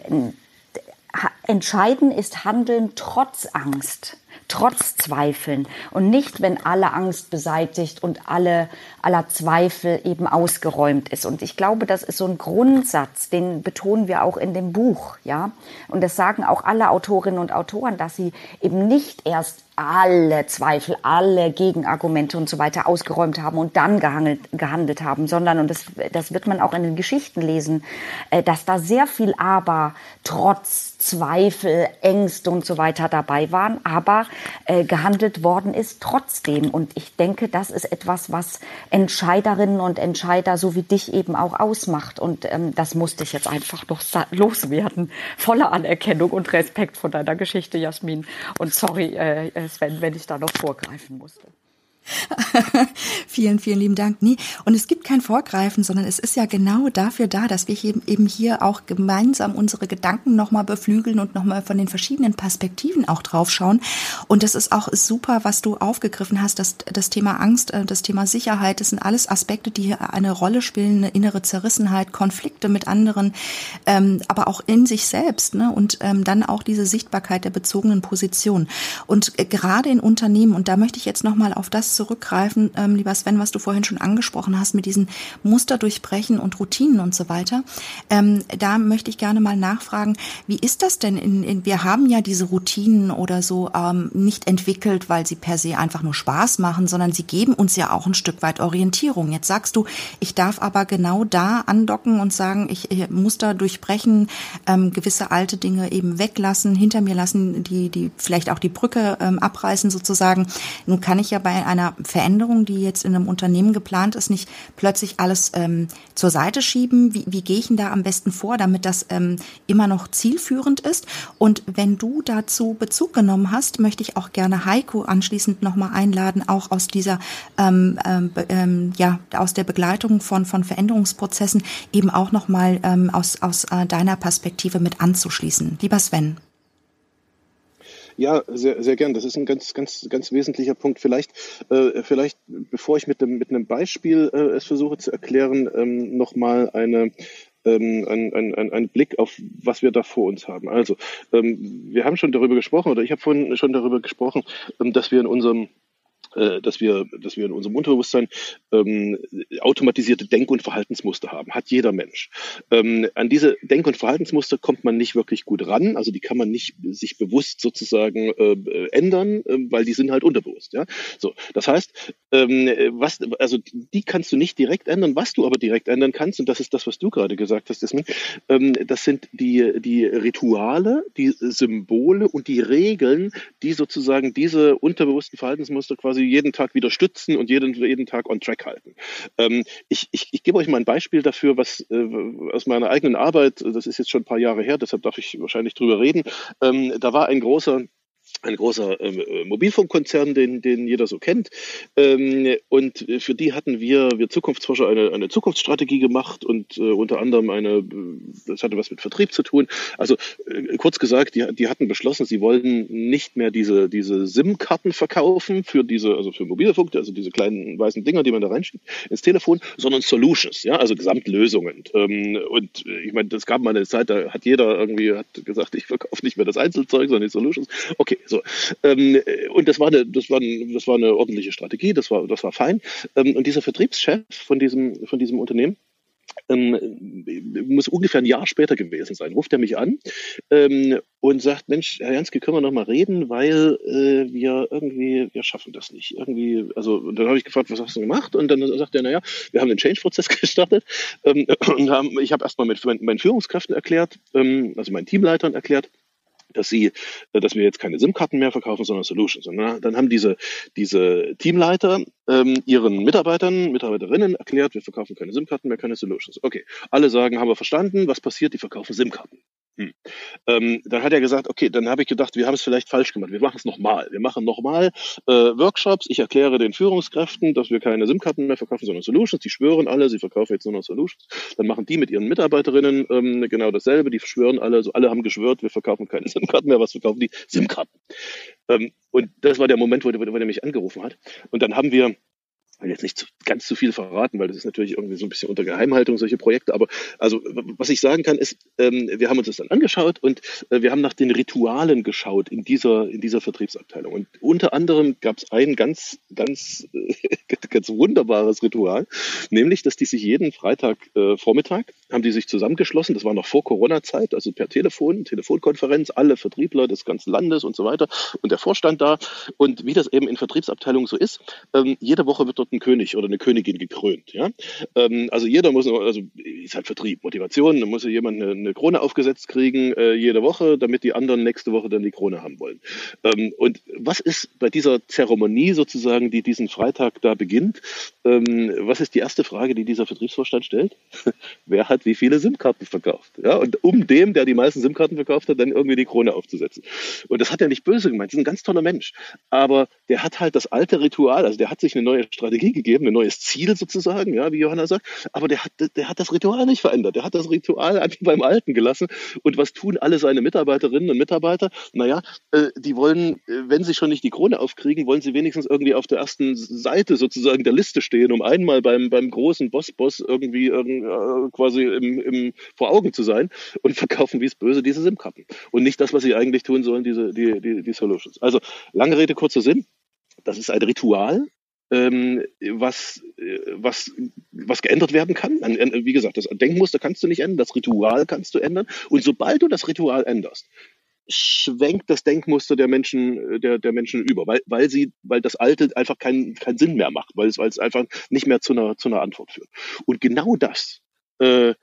entscheiden ist Handeln trotz Angst trotz Zweifeln und nicht, wenn alle Angst beseitigt und alle, aller Zweifel eben ausgeräumt ist. Und ich glaube, das ist so ein Grundsatz, den betonen wir auch in dem Buch, ja. Und das sagen auch alle Autorinnen und Autoren, dass sie eben nicht erst alle Zweifel, alle Gegenargumente und so weiter ausgeräumt haben und dann gehandelt, gehandelt haben, sondern, und das, das wird man auch in den Geschichten lesen, äh, dass da sehr viel Aber, Trotz, Zweifel, Ängste und so weiter dabei waren, aber äh, gehandelt worden ist trotzdem. Und ich denke, das ist etwas, was Entscheiderinnen und Entscheider so wie dich eben auch ausmacht. Und ähm, das musste ich jetzt einfach noch loswerden. Voller Anerkennung und Respekt von deiner Geschichte, Jasmin. Und sorry, äh, äh Sven, wenn ich da noch vorgreifen musste. [LAUGHS] vielen, vielen lieben Dank. Nee, und es gibt kein Vorgreifen, sondern es ist ja genau dafür da, dass wir eben hier auch gemeinsam unsere Gedanken nochmal beflügeln und nochmal von den verschiedenen Perspektiven auch draufschauen. Und das ist auch super, was du aufgegriffen hast, das, das Thema Angst, äh, das Thema Sicherheit, das sind alles Aspekte, die hier eine Rolle spielen, eine innere Zerrissenheit, Konflikte mit anderen, ähm, aber auch in sich selbst ne? und ähm, dann auch diese Sichtbarkeit der bezogenen Position. Und äh, gerade in Unternehmen, und da möchte ich jetzt nochmal auf das zurückgreifen, ähm, lieber Sven, was du vorhin schon angesprochen hast mit diesen Muster durchbrechen und Routinen und so weiter. Ähm, da möchte ich gerne mal nachfragen, wie ist das denn? In, in, wir haben ja diese Routinen oder so ähm, nicht entwickelt, weil sie per se einfach nur Spaß machen, sondern sie geben uns ja auch ein Stück weit Orientierung. Jetzt sagst du, ich darf aber genau da andocken und sagen, ich, ich Muster durchbrechen, ähm, gewisse alte Dinge eben weglassen, hinter mir lassen, die, die vielleicht auch die Brücke ähm, abreißen sozusagen. Nun kann ich ja bei einer Veränderung, die jetzt in einem Unternehmen geplant ist, nicht plötzlich alles ähm, zur Seite schieben? Wie, wie gehe ich denn da am besten vor, damit das ähm, immer noch zielführend ist? Und wenn du dazu Bezug genommen hast, möchte ich auch gerne Heiko anschließend nochmal einladen, auch aus dieser, ähm, ähm, ähm, ja, aus der Begleitung von, von Veränderungsprozessen eben auch nochmal ähm, aus, aus äh, deiner Perspektive mit anzuschließen. Lieber Sven. Ja, sehr, sehr gern. Das ist ein ganz, ganz, ganz wesentlicher Punkt. Vielleicht, äh, vielleicht, bevor ich mit dem, mit einem Beispiel äh, es versuche zu erklären, ähm, nochmal eine, ähm, ein, ein, ein, ein Blick auf, was wir da vor uns haben. Also, ähm, wir haben schon darüber gesprochen, oder ich habe vorhin schon darüber gesprochen, ähm, dass wir in unserem dass wir, dass wir in unserem Unterbewusstsein ähm, automatisierte Denk- und Verhaltensmuster haben. Hat jeder Mensch. Ähm, an diese Denk- und Verhaltensmuster kommt man nicht wirklich gut ran. Also die kann man nicht sich bewusst sozusagen äh, ändern, äh, weil die sind halt unterbewusst. Ja, so. Das heißt, ähm, was, also die kannst du nicht direkt ändern. Was du aber direkt ändern kannst, und das ist das, was du gerade gesagt hast, Jasmin, ähm, das sind die die Rituale, die Symbole und die Regeln, die sozusagen diese unterbewussten Verhaltensmuster quasi quasi jeden Tag wieder stützen und jeden, jeden Tag on track halten. Ähm, ich, ich, ich gebe euch mal ein Beispiel dafür, was äh, aus meiner eigenen Arbeit, das ist jetzt schon ein paar Jahre her, deshalb darf ich wahrscheinlich drüber reden. Ähm, da war ein großer ein großer ähm, äh, Mobilfunkkonzern, den, den jeder so kennt. Ähm, und für die hatten wir, wir Zukunftsforscher, eine, eine Zukunftsstrategie gemacht und äh, unter anderem eine, das hatte was mit Vertrieb zu tun. Also äh, kurz gesagt, die, die hatten beschlossen, sie wollen nicht mehr diese, diese SIM-Karten verkaufen für diese, also für Mobilfunk, also diese kleinen weißen Dinger, die man da reinschiebt ins Telefon, sondern Solutions, ja, also Gesamtlösungen. Ähm, und äh, ich meine, es gab mal eine Zeit, da hat jeder irgendwie hat gesagt, ich verkaufe nicht mehr das Einzelzeug, sondern die Solutions. Okay, so. Ähm, und das war eine, das war, ein, das war eine ordentliche Strategie, das war, das war fein. Ähm, und dieser Vertriebschef von diesem, von diesem Unternehmen, ähm, muss ungefähr ein Jahr später gewesen sein, ruft er mich an ähm, und sagt, Mensch, Herr Janske, können wir noch mal reden, weil äh, wir irgendwie, wir schaffen das nicht. Irgendwie, also und dann habe ich gefragt, was hast du gemacht? Und dann sagt er, naja, wir haben den Change-Prozess [LAUGHS] gestartet ähm, und haben, ich habe erstmal mit meinen Führungskräften erklärt, ähm, also meinen Teamleitern erklärt, dass sie, äh, dass wir jetzt keine SIM-Karten mehr verkaufen, sondern Solutions. Und dann haben diese, diese Teamleiter ähm, ihren Mitarbeitern, Mitarbeiterinnen erklärt, wir verkaufen keine SIM-Karten mehr, keine Solutions. Okay, alle sagen, haben wir verstanden, was passiert? Die verkaufen SIM-Karten. Hm. Ähm, dann hat er gesagt, okay, dann habe ich gedacht, wir haben es vielleicht falsch gemacht. Wir machen es nochmal. Wir machen nochmal äh, Workshops. Ich erkläre den Führungskräften, dass wir keine SIM-Karten mehr verkaufen, sondern Solutions. Die schwören alle, sie verkaufen jetzt nur noch Solutions. Dann machen die mit ihren Mitarbeiterinnen ähm, genau dasselbe. Die schwören alle, so alle haben geschwört, wir verkaufen keine [LAUGHS] SIM-Karten mehr. Was verkaufen die? SIM-Karten. Ähm, und das war der Moment, wo, wo, wo der mich angerufen hat. Und dann haben wir will jetzt nicht zu, ganz zu viel verraten, weil das ist natürlich irgendwie so ein bisschen unter Geheimhaltung solche Projekte. Aber also was ich sagen kann ist, ähm, wir haben uns das dann angeschaut und äh, wir haben nach den Ritualen geschaut in dieser in dieser Vertriebsabteilung. Und unter anderem gab es ein ganz ganz äh, [LAUGHS] ganz wunderbares Ritual, nämlich, dass die sich jeden Freitag äh, haben die sich zusammengeschlossen. Das war noch vor Corona-Zeit, also per Telefon, Telefonkonferenz, alle Vertriebler des ganzen Landes und so weiter und der Vorstand da. Und wie das eben in Vertriebsabteilungen so ist, ähm, jede Woche wird dort wird ein König oder eine Königin gekrönt. Ja? Ähm, also jeder muss, also ist halt Vertrieb, Motivation, da muss ja jemand eine, eine Krone aufgesetzt kriegen äh, jede Woche, damit die anderen nächste Woche dann die Krone haben wollen. Ähm, und was ist bei dieser Zeremonie sozusagen, die diesen Freitag da beginnt, ähm, was ist die erste Frage, die dieser Vertriebsvorstand stellt? [LAUGHS] Wer hat wie viele SIM-Karten verkauft? Ja? Und um dem, der die meisten SIM-Karten verkauft hat, dann irgendwie die Krone aufzusetzen. Und das hat er nicht böse gemeint, das ist ein ganz toller Mensch. Aber der hat halt das alte Ritual, also der hat sich eine neue Strategie Strategie gegeben, ein neues Ziel sozusagen, ja, wie Johanna sagt. Aber der hat, der hat das Ritual nicht verändert. Der hat das Ritual einfach beim Alten gelassen. Und was tun alle seine Mitarbeiterinnen und Mitarbeiter? Naja, äh, die wollen, äh, wenn sie schon nicht die Krone aufkriegen, wollen sie wenigstens irgendwie auf der ersten Seite sozusagen der Liste stehen, um einmal beim, beim großen Boss-Boss irgendwie äh, quasi im, im, vor Augen zu sein und verkaufen wie es böse diese SIM-Karten. Und nicht das, was sie eigentlich tun sollen, diese, die, die, die Solutions. Also, lange Rede, kurzer Sinn. Das ist ein Ritual, ähm, was, äh, was, was geändert werden kann. Wie gesagt, das Denkmuster kannst du nicht ändern, das Ritual kannst du ändern. Und sobald du das Ritual änderst, schwenkt das Denkmuster der Menschen, äh, der, der Menschen über, weil, weil sie, weil das Alte einfach keinen, keinen Sinn mehr macht, weil es, weil es einfach nicht mehr zu einer, zu einer Antwort führt. Und genau das äh,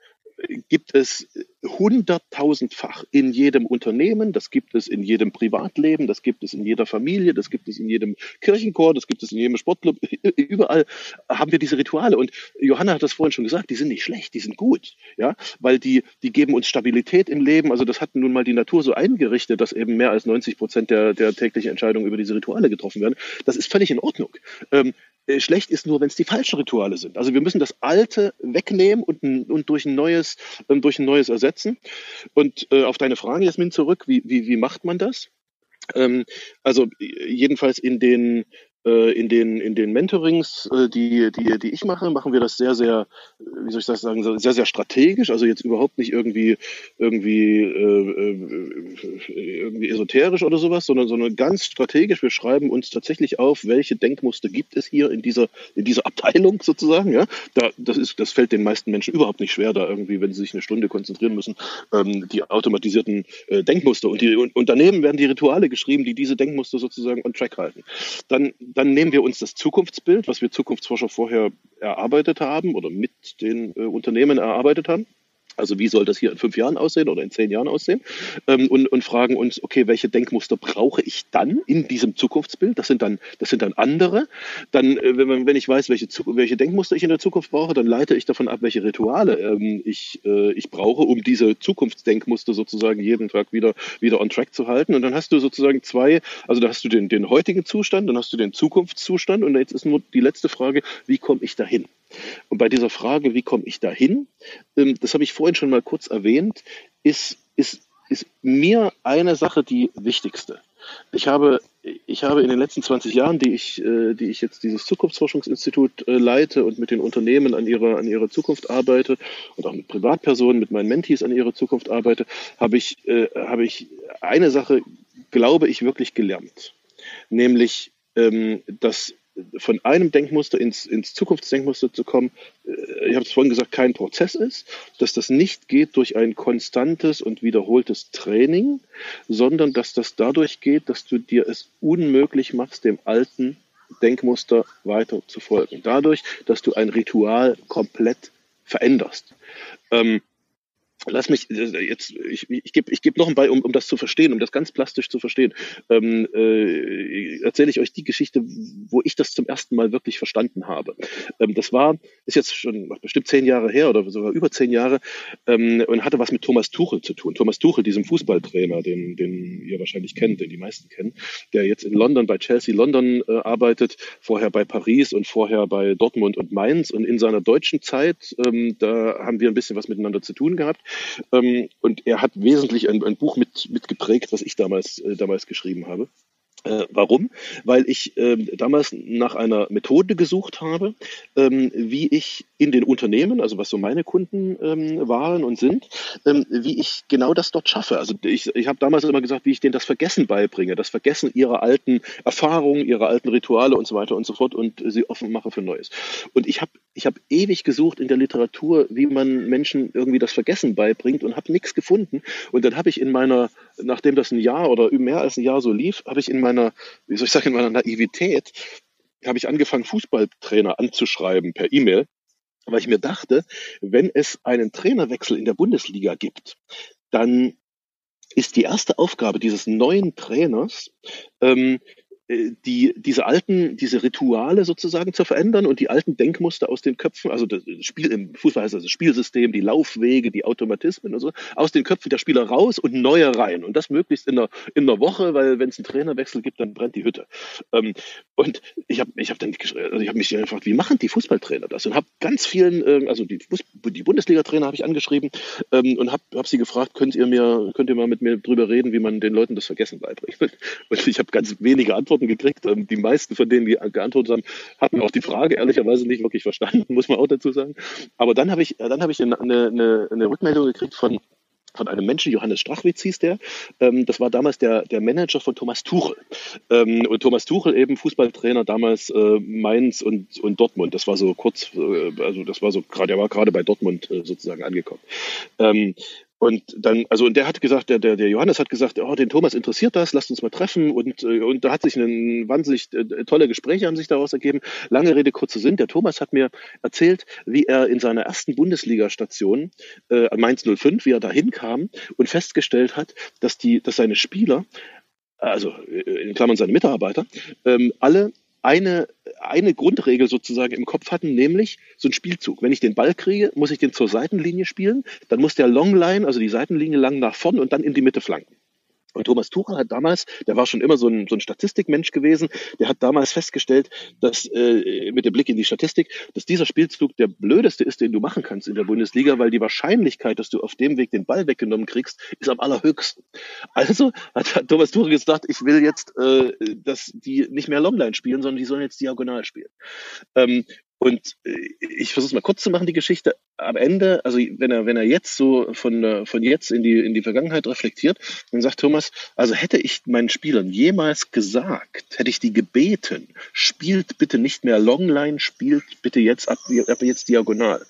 gibt es hunderttausendfach in jedem Unternehmen, das gibt es in jedem Privatleben, das gibt es in jeder Familie, das gibt es in jedem Kirchenchor, das gibt es in jedem Sportclub. [LAUGHS] Überall haben wir diese Rituale. Und Johanna hat das vorhin schon gesagt, die sind nicht schlecht, die sind gut, ja, weil die, die geben uns Stabilität im Leben. Also das hat nun mal die Natur so eingerichtet, dass eben mehr als 90 Prozent der, der täglichen Entscheidungen über diese Rituale getroffen werden. Das ist völlig in Ordnung. Ähm, äh, schlecht ist nur, wenn es die falschen Rituale sind. Also wir müssen das Alte wegnehmen und, und durch ein neues, ähm, durch ein neues ersetzen. Und äh, auf deine Frage, Jasmin, zurück, wie, wie, wie macht man das? Ähm, also jedenfalls in den äh, in den, in den Mentorings, äh, die, die, die ich mache, machen wir das sehr, sehr, wie soll ich das sagen, sehr, sehr strategisch. Also jetzt überhaupt nicht irgendwie, irgendwie, äh, irgendwie esoterisch oder sowas, sondern, sondern ganz strategisch. Wir schreiben uns tatsächlich auf, welche Denkmuster gibt es hier in dieser, in dieser Abteilung sozusagen. Ja, da, das ist, das fällt den meisten Menschen überhaupt nicht schwer, da irgendwie, wenn sie sich eine Stunde konzentrieren müssen, ähm, die automatisierten äh, Denkmuster und die, und, und daneben werden die Rituale geschrieben, die diese Denkmuster sozusagen on track halten. Dann dann nehmen wir uns das Zukunftsbild, was wir Zukunftsforscher vorher erarbeitet haben oder mit den äh, Unternehmen erarbeitet haben, also wie soll das hier in fünf Jahren aussehen oder in zehn Jahren aussehen? Ähm, und, und fragen uns, okay, welche Denkmuster brauche ich dann in diesem Zukunftsbild? Das sind dann, das sind dann andere. Dann, äh, wenn, wenn ich weiß, welche, welche Denkmuster ich in der Zukunft brauche, dann leite ich davon ab, welche Rituale ähm, ich, äh, ich brauche, um diese Zukunftsdenkmuster sozusagen jeden Tag wieder, wieder on track zu halten. Und dann hast du sozusagen zwei, also da hast du den, den heutigen Zustand, dann hast du den Zukunftszustand und jetzt ist nur die letzte Frage, wie komme ich dahin? Und bei dieser Frage, wie komme ich dahin, ähm, das habe ich vorhin schon mal kurz erwähnt, ist, ist, ist mir eine Sache die wichtigste. Ich habe, ich habe in den letzten 20 Jahren, die ich, äh, die ich jetzt dieses Zukunftsforschungsinstitut äh, leite und mit den Unternehmen an ihrer, an ihrer Zukunft arbeite und auch mit Privatpersonen, mit meinen Mentees an ihrer Zukunft arbeite, habe ich, äh, habe ich eine Sache, glaube ich, wirklich gelernt. Nämlich, ähm, dass von einem Denkmuster ins, ins Zukunftsdenkmuster zu kommen, äh, ich habe es vorhin gesagt, kein Prozess ist, dass das nicht geht durch ein konstantes und wiederholtes Training, sondern dass das dadurch geht, dass du dir es unmöglich machst, dem alten Denkmuster weiter zu folgen. Dadurch, dass du ein Ritual komplett veränderst. Ähm, lass mich äh, jetzt, ich, ich gebe ich geb noch einen Ball, um, um das zu verstehen, um das ganz plastisch zu verstehen, ähm, äh, erzähle ich euch die Geschichte, wo ich das zum ersten Mal wirklich verstanden habe. Ähm, das war, ist jetzt schon bestimmt zehn Jahre her oder sogar über zehn Jahre ähm, und hatte was mit Thomas Tuchel zu tun. Thomas Tuchel, diesem Fußballtrainer, den, den ihr wahrscheinlich kennt, den die meisten kennen, der jetzt in London bei Chelsea London äh, arbeitet, vorher bei Paris und vorher bei Dortmund und Mainz und in seiner deutschen Zeit, ähm, da haben wir ein bisschen was miteinander zu tun gehabt. Ähm, und er hat wesentlich ein, ein Buch mit, mitgeprägt, was ich damals, äh, damals geschrieben habe. Äh, warum? Weil ich äh, damals nach einer Methode gesucht habe, ähm, wie ich in den Unternehmen, also was so meine Kunden ähm, waren und sind, ähm, wie ich genau das dort schaffe. Also ich, ich habe damals immer gesagt, wie ich denen das Vergessen beibringe, das Vergessen ihrer alten Erfahrungen, ihrer alten Rituale und so weiter und so fort und sie offen mache für Neues. Und ich habe ich hab ewig gesucht in der Literatur, wie man Menschen irgendwie das Vergessen beibringt und habe nichts gefunden. Und dann habe ich in meiner, nachdem das ein Jahr oder mehr als ein Jahr so lief, habe ich in meiner wie soll ich sagen, in meiner Naivität habe ich angefangen, Fußballtrainer anzuschreiben per E-Mail, weil ich mir dachte, wenn es einen Trainerwechsel in der Bundesliga gibt, dann ist die erste Aufgabe dieses neuen Trainers, ähm, äh, die, diese alten, diese Rituale sozusagen zu verändern und die alten Denkmuster aus den Köpfen, also das Spiel im Fußball heißt das Spielsystem, die Laufwege, die Automatismen und so, aus den Köpfen der Spieler raus und neue rein. Und das möglichst in einer, in einer Woche, weil wenn es einen Trainerwechsel gibt, dann brennt die Hütte. Ähm, und ich habe ich hab dann also ich mich gefragt, wie machen die Fußballtrainer das? Und habe ganz vielen, äh, also die, die Bundesliga-Trainer habe ich angeschrieben ähm, und habe hab sie gefragt, könnt ihr mir, könnt ihr mal mit mir drüber reden, wie man den Leuten das Vergessen beibringt? [LAUGHS] Und ich habe ganz wenige Antworten Antworten gekriegt. Ähm, die meisten von denen, die geantwortet haben, hatten auch die Frage ehrlicherweise nicht wirklich verstanden, [LAUGHS] muss man auch dazu sagen. Aber dann habe ich, dann habe ich eine, eine, eine Rückmeldung gekriegt von von einem Menschen, Johannes Strachwitz hieß der. Ähm, das war damals der, der Manager von Thomas Tuchel. Ähm, und Thomas Tuchel eben Fußballtrainer damals äh, Mainz und, und Dortmund. Das war so kurz, äh, also das war so gerade, der war gerade bei Dortmund äh, sozusagen angekommen. Und dann, also und der hat gesagt, der, der, der Johannes hat gesagt, oh, den Thomas interessiert das, lasst uns mal treffen. Und, äh, und da hat sich ein wahnsinnig äh, tolle Gespräche haben sich daraus ergeben. Lange Rede, kurzer Sinn. Der Thomas hat mir erzählt, wie er in seiner ersten Bundesliga-Station, äh, Mainz 05, wie er da hinkam und festgestellt hat, dass die, dass seine Spieler, also in Klammern seine Mitarbeiter, ähm, alle eine, eine Grundregel sozusagen im Kopf hatten, nämlich so ein Spielzug. Wenn ich den Ball kriege, muss ich den zur Seitenlinie spielen, dann muss der Longline, also die Seitenlinie lang nach vorn und dann in die Mitte flanken. Und Thomas Tuchel hat damals, der war schon immer so ein, so ein Statistikmensch gewesen, der hat damals festgestellt, dass äh, mit dem Blick in die Statistik, dass dieser Spielzug der blödeste ist, den du machen kannst in der Bundesliga, weil die Wahrscheinlichkeit, dass du auf dem Weg den Ball weggenommen kriegst, ist am allerhöchsten. Also hat, hat Thomas Tuchel gesagt, ich will jetzt, äh, dass die nicht mehr Longline spielen, sondern die sollen jetzt diagonal spielen. Ähm, und äh, ich versuche es mal kurz zu machen, die Geschichte. Am Ende, also wenn er, wenn er jetzt so von, von jetzt in die, in die Vergangenheit reflektiert, dann sagt Thomas, also hätte ich meinen Spielern jemals gesagt, hätte ich die gebeten, spielt bitte nicht mehr Longline, spielt bitte jetzt ab, ab jetzt diagonal.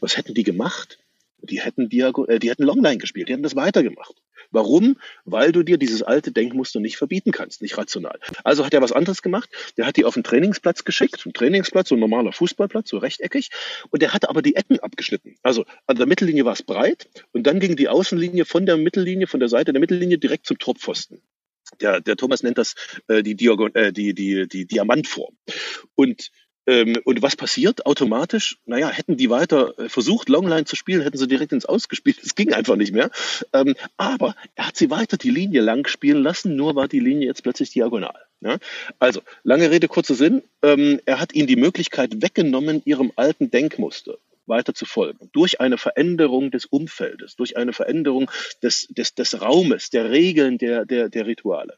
Was hätten die gemacht? Die hätten, Diago äh, die hätten Longline gespielt, die hätten das weitergemacht. Warum? Weil du dir dieses alte Denkmuster nicht verbieten kannst, nicht rational. Also hat er was anderes gemacht. Der hat die auf den Trainingsplatz geschickt, ein Trainingsplatz, so ein normaler Fußballplatz, so rechteckig. Und der hatte aber die Ecken abgeschnitten. Also an der Mittellinie war es breit und dann ging die Außenlinie von der Mittellinie, von der Seite der Mittellinie direkt zum Torpfosten. Der, der Thomas nennt das äh, die, Diagon äh, die, die, die Diamantform. Und und was passiert automatisch? Naja, hätten die weiter äh, versucht, Longline zu spielen, hätten sie direkt ins Ausgespielt. [LAUGHS] Es ging einfach nicht mehr. Ähm, aber er hat sie weiter die Linie lang spielen lassen, nur war die Linie jetzt plötzlich diagonal. Ja? Also, lange Rede, kurzer Sinn. Ähm, er hat ihnen die Möglichkeit weggenommen, ihrem alten Denkmuster weiter zu folgen. Durch eine Veränderung des Umfeldes, durch eine Veränderung des, des, des Raumes, der Regeln, der, der, der Rituale.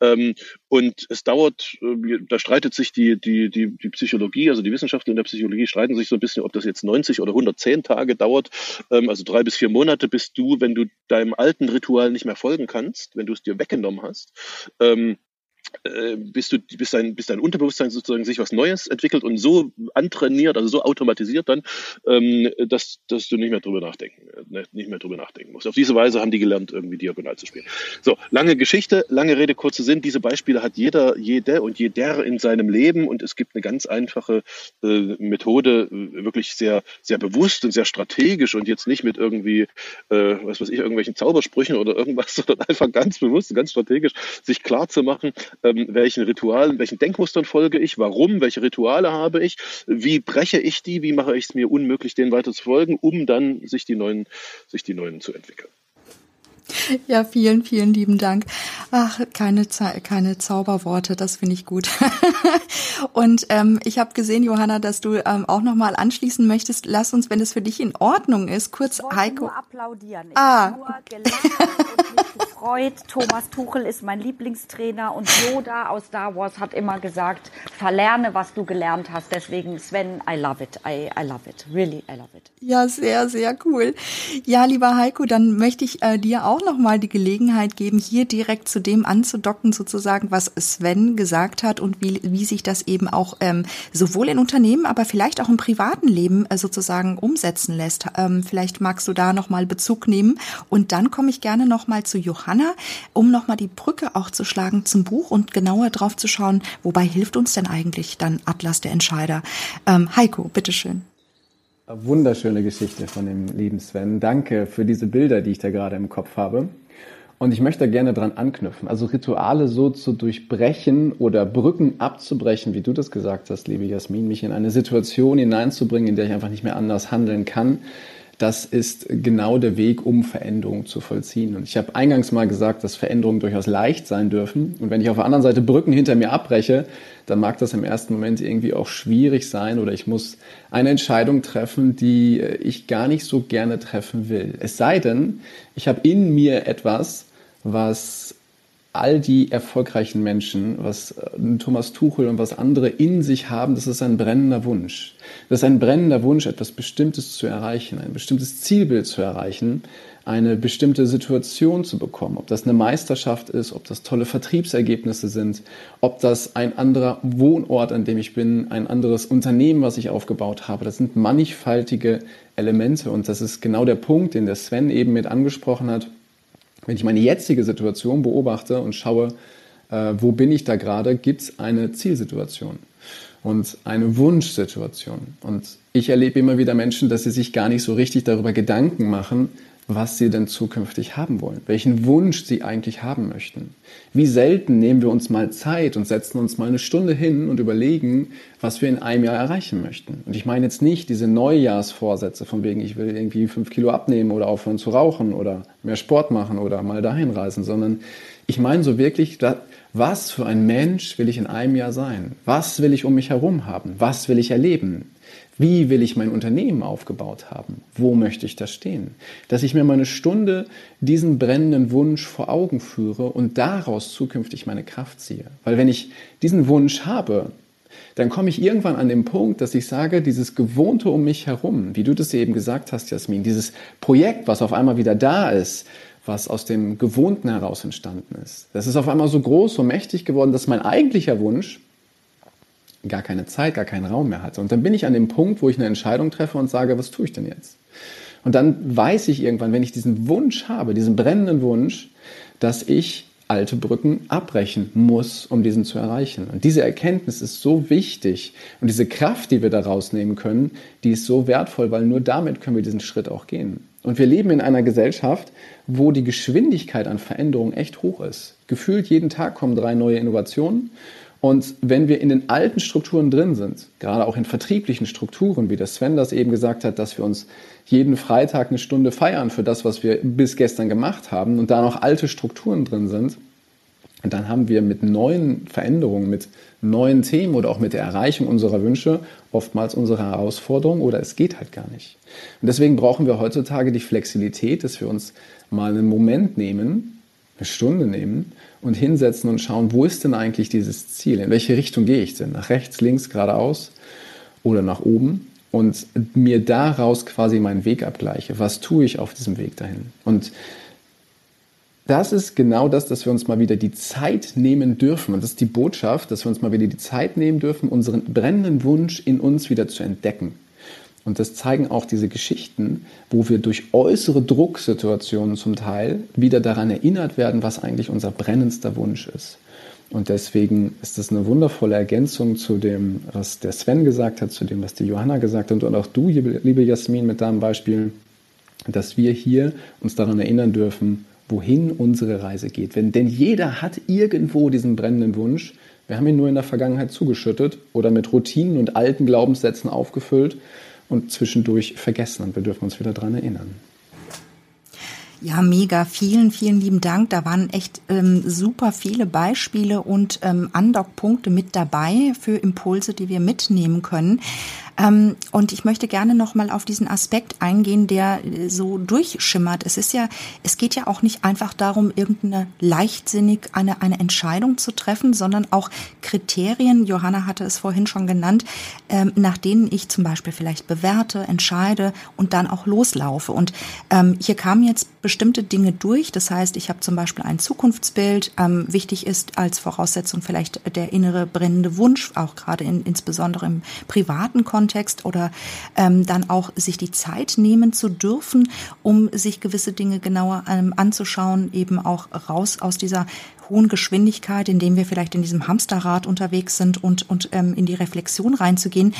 Ähm, und es dauert, äh, da streitet sich die, die, die, die Psychologie, also die Wissenschaftler in der Psychologie streiten sich so ein bisschen, ob das jetzt 90 oder 110 Tage dauert, ähm, also drei bis vier Monate, bis du, wenn du deinem alten Ritual nicht mehr folgen kannst, wenn du es dir weggenommen hast, ähm, äh, bis, du, bis, dein, bis dein Unterbewusstsein sozusagen sich was Neues entwickelt und so antrainiert, also so automatisiert dann, ähm, dass, dass du nicht mehr drüber nachdenken, äh, nicht mehr drüber nachdenken musst. Auf diese Weise haben die gelernt, irgendwie diagonal zu spielen. So, lange Geschichte, lange Rede, kurze Sinn. Diese Beispiele hat jeder, jede und jeder in seinem Leben und es gibt eine ganz einfache äh, Methode, äh, wirklich sehr, sehr bewusst und sehr strategisch und jetzt nicht mit irgendwie, äh, was weiß ich, irgendwelchen Zaubersprüchen oder irgendwas, [LAUGHS] sondern einfach ganz bewusst und ganz strategisch sich klar zu machen, ähm, welchen Ritualen, welchen Denkmustern folge ich, warum, welche Rituale habe ich, wie breche ich die, wie mache ich es mir unmöglich, denen weiter zu folgen, um dann sich die neuen, sich die neuen zu entwickeln. Ja, vielen, vielen lieben Dank. Ach, keine, keine Zauberworte, das finde ich gut. [LAUGHS] Und ähm, ich habe gesehen, Johanna, dass du ähm, auch noch mal anschließen möchtest. Lass uns, wenn es für dich in Ordnung ist, kurz ich Heiko. Nur applaudieren. Ich ah. nur gelacht und gefreut. Thomas Tuchel ist mein Lieblingstrainer und Yoda aus Star Wars hat immer gesagt, verlerne, was du gelernt hast. Deswegen, Sven, I love it. I, I love it. Really, I love it. Ja, sehr, sehr cool. Ja, lieber Heiko, dann möchte ich äh, dir auch noch mal die Gelegenheit geben, hier direkt zu dem anzudocken, sozusagen, was Sven gesagt hat und wie, wie sich das eben auch ähm, sowohl in Unternehmen, aber vielleicht auch im privaten Leben äh, sozusagen umsetzen lässt. Ähm, vielleicht magst du da noch mal Bezug nehmen. Und dann komme ich gerne noch mal zu Johanna, um noch mal die Brücke auch zu schlagen zum Buch und genauer drauf zu schauen, wobei hilft uns denn eigentlich dann Atlas der Entscheider? Ähm, Heiko, bitteschön. Wunderschöne Geschichte von dem lieben Sven. Danke für diese Bilder, die ich da gerade im Kopf habe. Und ich möchte gerne dran anknüpfen. Also Rituale so zu durchbrechen oder Brücken abzubrechen, wie du das gesagt hast, liebe Jasmin, mich in eine Situation hineinzubringen, in der ich einfach nicht mehr anders handeln kann. Das ist genau der Weg, um Veränderungen zu vollziehen. Und ich habe eingangs mal gesagt, dass Veränderungen durchaus leicht sein dürfen. Und wenn ich auf der anderen Seite Brücken hinter mir abbreche, dann mag das im ersten Moment irgendwie auch schwierig sein oder ich muss eine Entscheidung treffen, die ich gar nicht so gerne treffen will. Es sei denn, ich habe in mir etwas, was all die erfolgreichen Menschen, was äh, Thomas Tuchel und was andere in sich haben, das ist ein brennender Wunsch. Das ist ein brennender Wunsch, etwas Bestimmtes zu erreichen, ein bestimmtes Zielbild zu erreichen, eine bestimmte Situation zu bekommen. Ob das eine Meisterschaft ist, ob das tolle Vertriebsergebnisse sind, ob das ein anderer Wohnort, an dem ich bin, ein anderes Unternehmen, was ich aufgebaut habe. Das sind mannigfaltige Elemente und das ist genau der Punkt, den der Sven eben mit angesprochen hat wenn ich meine jetzige Situation beobachte und schaue, äh, wo bin ich da gerade, gibt es eine Zielsituation und eine Wunschsituation. Und ich erlebe immer wieder Menschen, dass sie sich gar nicht so richtig darüber Gedanken machen, was sie denn zukünftig haben wollen, welchen Wunsch sie eigentlich haben möchten. Wie selten nehmen wir uns mal Zeit und setzen uns mal eine Stunde hin und überlegen, was wir in einem Jahr erreichen möchten. Und ich meine jetzt nicht diese Neujahrsvorsätze von wegen, ich will irgendwie fünf Kilo abnehmen oder aufhören zu rauchen oder mehr Sport machen oder mal dahin reisen, sondern ich meine so wirklich, was für ein Mensch will ich in einem Jahr sein? Was will ich um mich herum haben? Was will ich erleben? Wie will ich mein Unternehmen aufgebaut haben? Wo möchte ich da stehen? Dass ich mir mal eine Stunde diesen brennenden Wunsch vor Augen führe und daraus zukünftig meine Kraft ziehe. Weil wenn ich diesen Wunsch habe, dann komme ich irgendwann an den Punkt, dass ich sage, dieses Gewohnte um mich herum, wie du das eben gesagt hast, Jasmin, dieses Projekt, was auf einmal wieder da ist, was aus dem Gewohnten heraus entstanden ist, das ist auf einmal so groß, so mächtig geworden, dass mein eigentlicher Wunsch gar keine Zeit, gar keinen Raum mehr hatte. Und dann bin ich an dem Punkt, wo ich eine Entscheidung treffe und sage, was tue ich denn jetzt? Und dann weiß ich irgendwann, wenn ich diesen Wunsch habe, diesen brennenden Wunsch, dass ich alte Brücken abbrechen muss, um diesen zu erreichen. Und diese Erkenntnis ist so wichtig und diese Kraft, die wir da rausnehmen können, die ist so wertvoll, weil nur damit können wir diesen Schritt auch gehen. Und wir leben in einer Gesellschaft, wo die Geschwindigkeit an Veränderung echt hoch ist. Gefühlt jeden Tag kommen drei neue Innovationen und wenn wir in den alten Strukturen drin sind, gerade auch in vertrieblichen Strukturen, wie der Sven das eben gesagt hat, dass wir uns jeden Freitag eine Stunde feiern für das, was wir bis gestern gemacht haben und da noch alte Strukturen drin sind, dann haben wir mit neuen Veränderungen, mit neuen Themen oder auch mit der Erreichung unserer Wünsche oftmals unsere Herausforderung oder es geht halt gar nicht. Und deswegen brauchen wir heutzutage die Flexibilität, dass wir uns mal einen Moment nehmen, eine Stunde nehmen und hinsetzen und schauen, wo ist denn eigentlich dieses Ziel? In welche Richtung gehe ich denn? Nach rechts, links, geradeaus oder nach oben? Und mir daraus quasi meinen Weg abgleiche. Was tue ich auf diesem Weg dahin? Und das ist genau das, dass wir uns mal wieder die Zeit nehmen dürfen. Und das ist die Botschaft, dass wir uns mal wieder die Zeit nehmen dürfen, unseren brennenden Wunsch in uns wieder zu entdecken. Und das zeigen auch diese Geschichten, wo wir durch äußere Drucksituationen zum Teil wieder daran erinnert werden, was eigentlich unser brennendster Wunsch ist. Und deswegen ist das eine wundervolle Ergänzung zu dem, was der Sven gesagt hat, zu dem, was die Johanna gesagt hat und auch du, liebe Jasmin, mit deinem Beispiel, dass wir hier uns daran erinnern dürfen, wohin unsere Reise geht. denn jeder hat irgendwo diesen brennenden Wunsch. Wir haben ihn nur in der Vergangenheit zugeschüttet oder mit Routinen und alten Glaubenssätzen aufgefüllt und zwischendurch vergessen. Und wir dürfen uns wieder daran erinnern. Ja, mega. Vielen, vielen lieben Dank. Da waren echt ähm, super viele Beispiele und ähm, Andockpunkte mit dabei für Impulse, die wir mitnehmen können. Ähm, und ich möchte gerne noch mal auf diesen Aspekt eingehen, der äh, so durchschimmert. Es ist ja, es geht ja auch nicht einfach darum, irgendeine leichtsinnig eine, eine Entscheidung zu treffen, sondern auch Kriterien, Johanna hatte es vorhin schon genannt, ähm, nach denen ich zum Beispiel vielleicht bewerte, entscheide und dann auch loslaufe. Und ähm, hier kamen jetzt bestimmte Dinge durch. Das heißt, ich habe zum Beispiel ein Zukunftsbild. Wichtig ist als Voraussetzung vielleicht der innere brennende Wunsch, auch gerade in, insbesondere im privaten Kontext Kontext oder ähm, dann auch sich die Zeit nehmen zu dürfen, um sich gewisse Dinge genauer ähm, anzuschauen, eben auch raus aus dieser hohen Geschwindigkeit, indem wir vielleicht in diesem Hamsterrad unterwegs sind und, und ähm, in die Reflexion reinzugehen.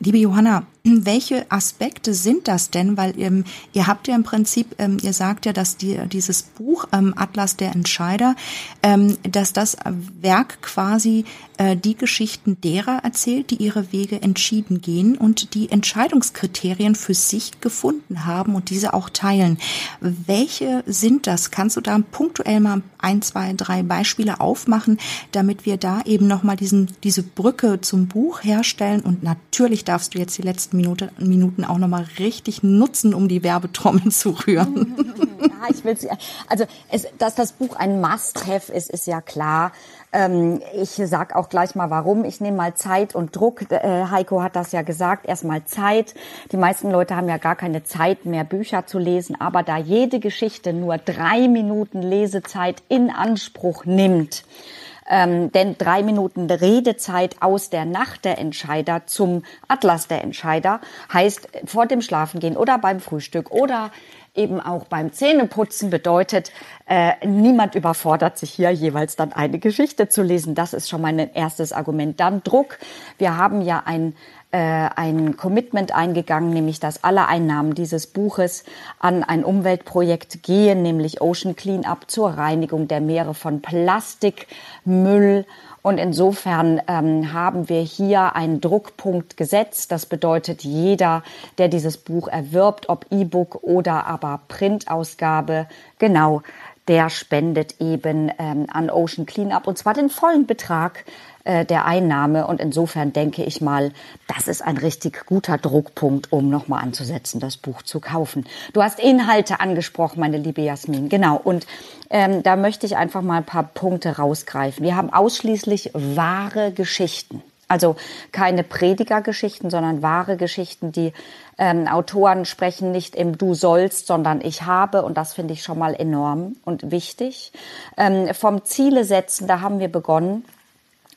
Liebe Johanna, [CLEARS THROAT] welche Aspekte sind das denn? Weil ähm, ihr habt ja im Prinzip, ähm, ihr sagt ja, dass die, dieses Buch ähm, Atlas der Entscheider, ähm, dass das Werk quasi äh, die Geschichten derer erzählt, die ihre Wege entschieden gehen und die Entscheidungskriterien für sich gefunden haben und diese auch teilen. Welche sind das? Kannst du da punktuell mal ein, zwei, drei Beispiele aufmachen, damit wir da eben nochmal diese Brücke zum Buch herstellen und natürlich darfst du jetzt die letzten Minute, Minuten auch nochmal richtig nutzen, um die Werbetrommel zu rühren. [LAUGHS] Ja, ich will also es, dass das Buch ein Must-Have ist, ist ja klar. Ähm, ich sag auch gleich mal warum. Ich nehme mal Zeit und Druck. Äh, Heiko hat das ja gesagt. Erstmal Zeit. Die meisten Leute haben ja gar keine Zeit mehr, Bücher zu lesen. Aber da jede Geschichte nur drei Minuten Lesezeit in Anspruch nimmt, ähm, denn drei Minuten Redezeit aus der Nacht der Entscheider zum Atlas der Entscheider heißt vor dem Schlafengehen oder beim Frühstück oder eben auch beim Zähneputzen bedeutet, äh, niemand überfordert sich hier jeweils dann eine Geschichte zu lesen. Das ist schon mal ein erstes Argument. Dann Druck. Wir haben ja ein äh, ein Commitment eingegangen, nämlich dass alle Einnahmen dieses Buches an ein Umweltprojekt gehen, nämlich Ocean Cleanup zur Reinigung der Meere von Plastikmüll. Und insofern ähm, haben wir hier einen Druckpunkt gesetzt. Das bedeutet, jeder, der dieses Buch erwirbt, ob E-Book oder aber Printausgabe, genau, der spendet eben ähm, an Ocean Cleanup und zwar den vollen Betrag äh, der Einnahme. Und insofern denke ich mal, das ist ein richtig guter Druckpunkt, um nochmal anzusetzen, das Buch zu kaufen. Du hast Inhalte angesprochen, meine liebe Jasmin. Genau. Und ähm, da möchte ich einfach mal ein paar Punkte rausgreifen. Wir haben ausschließlich wahre Geschichten. Also keine Predigergeschichten, sondern wahre Geschichten, die ähm, Autoren sprechen nicht im Du sollst, sondern ich habe. Und das finde ich schon mal enorm und wichtig. Ähm, vom Ziele setzen, da haben wir begonnen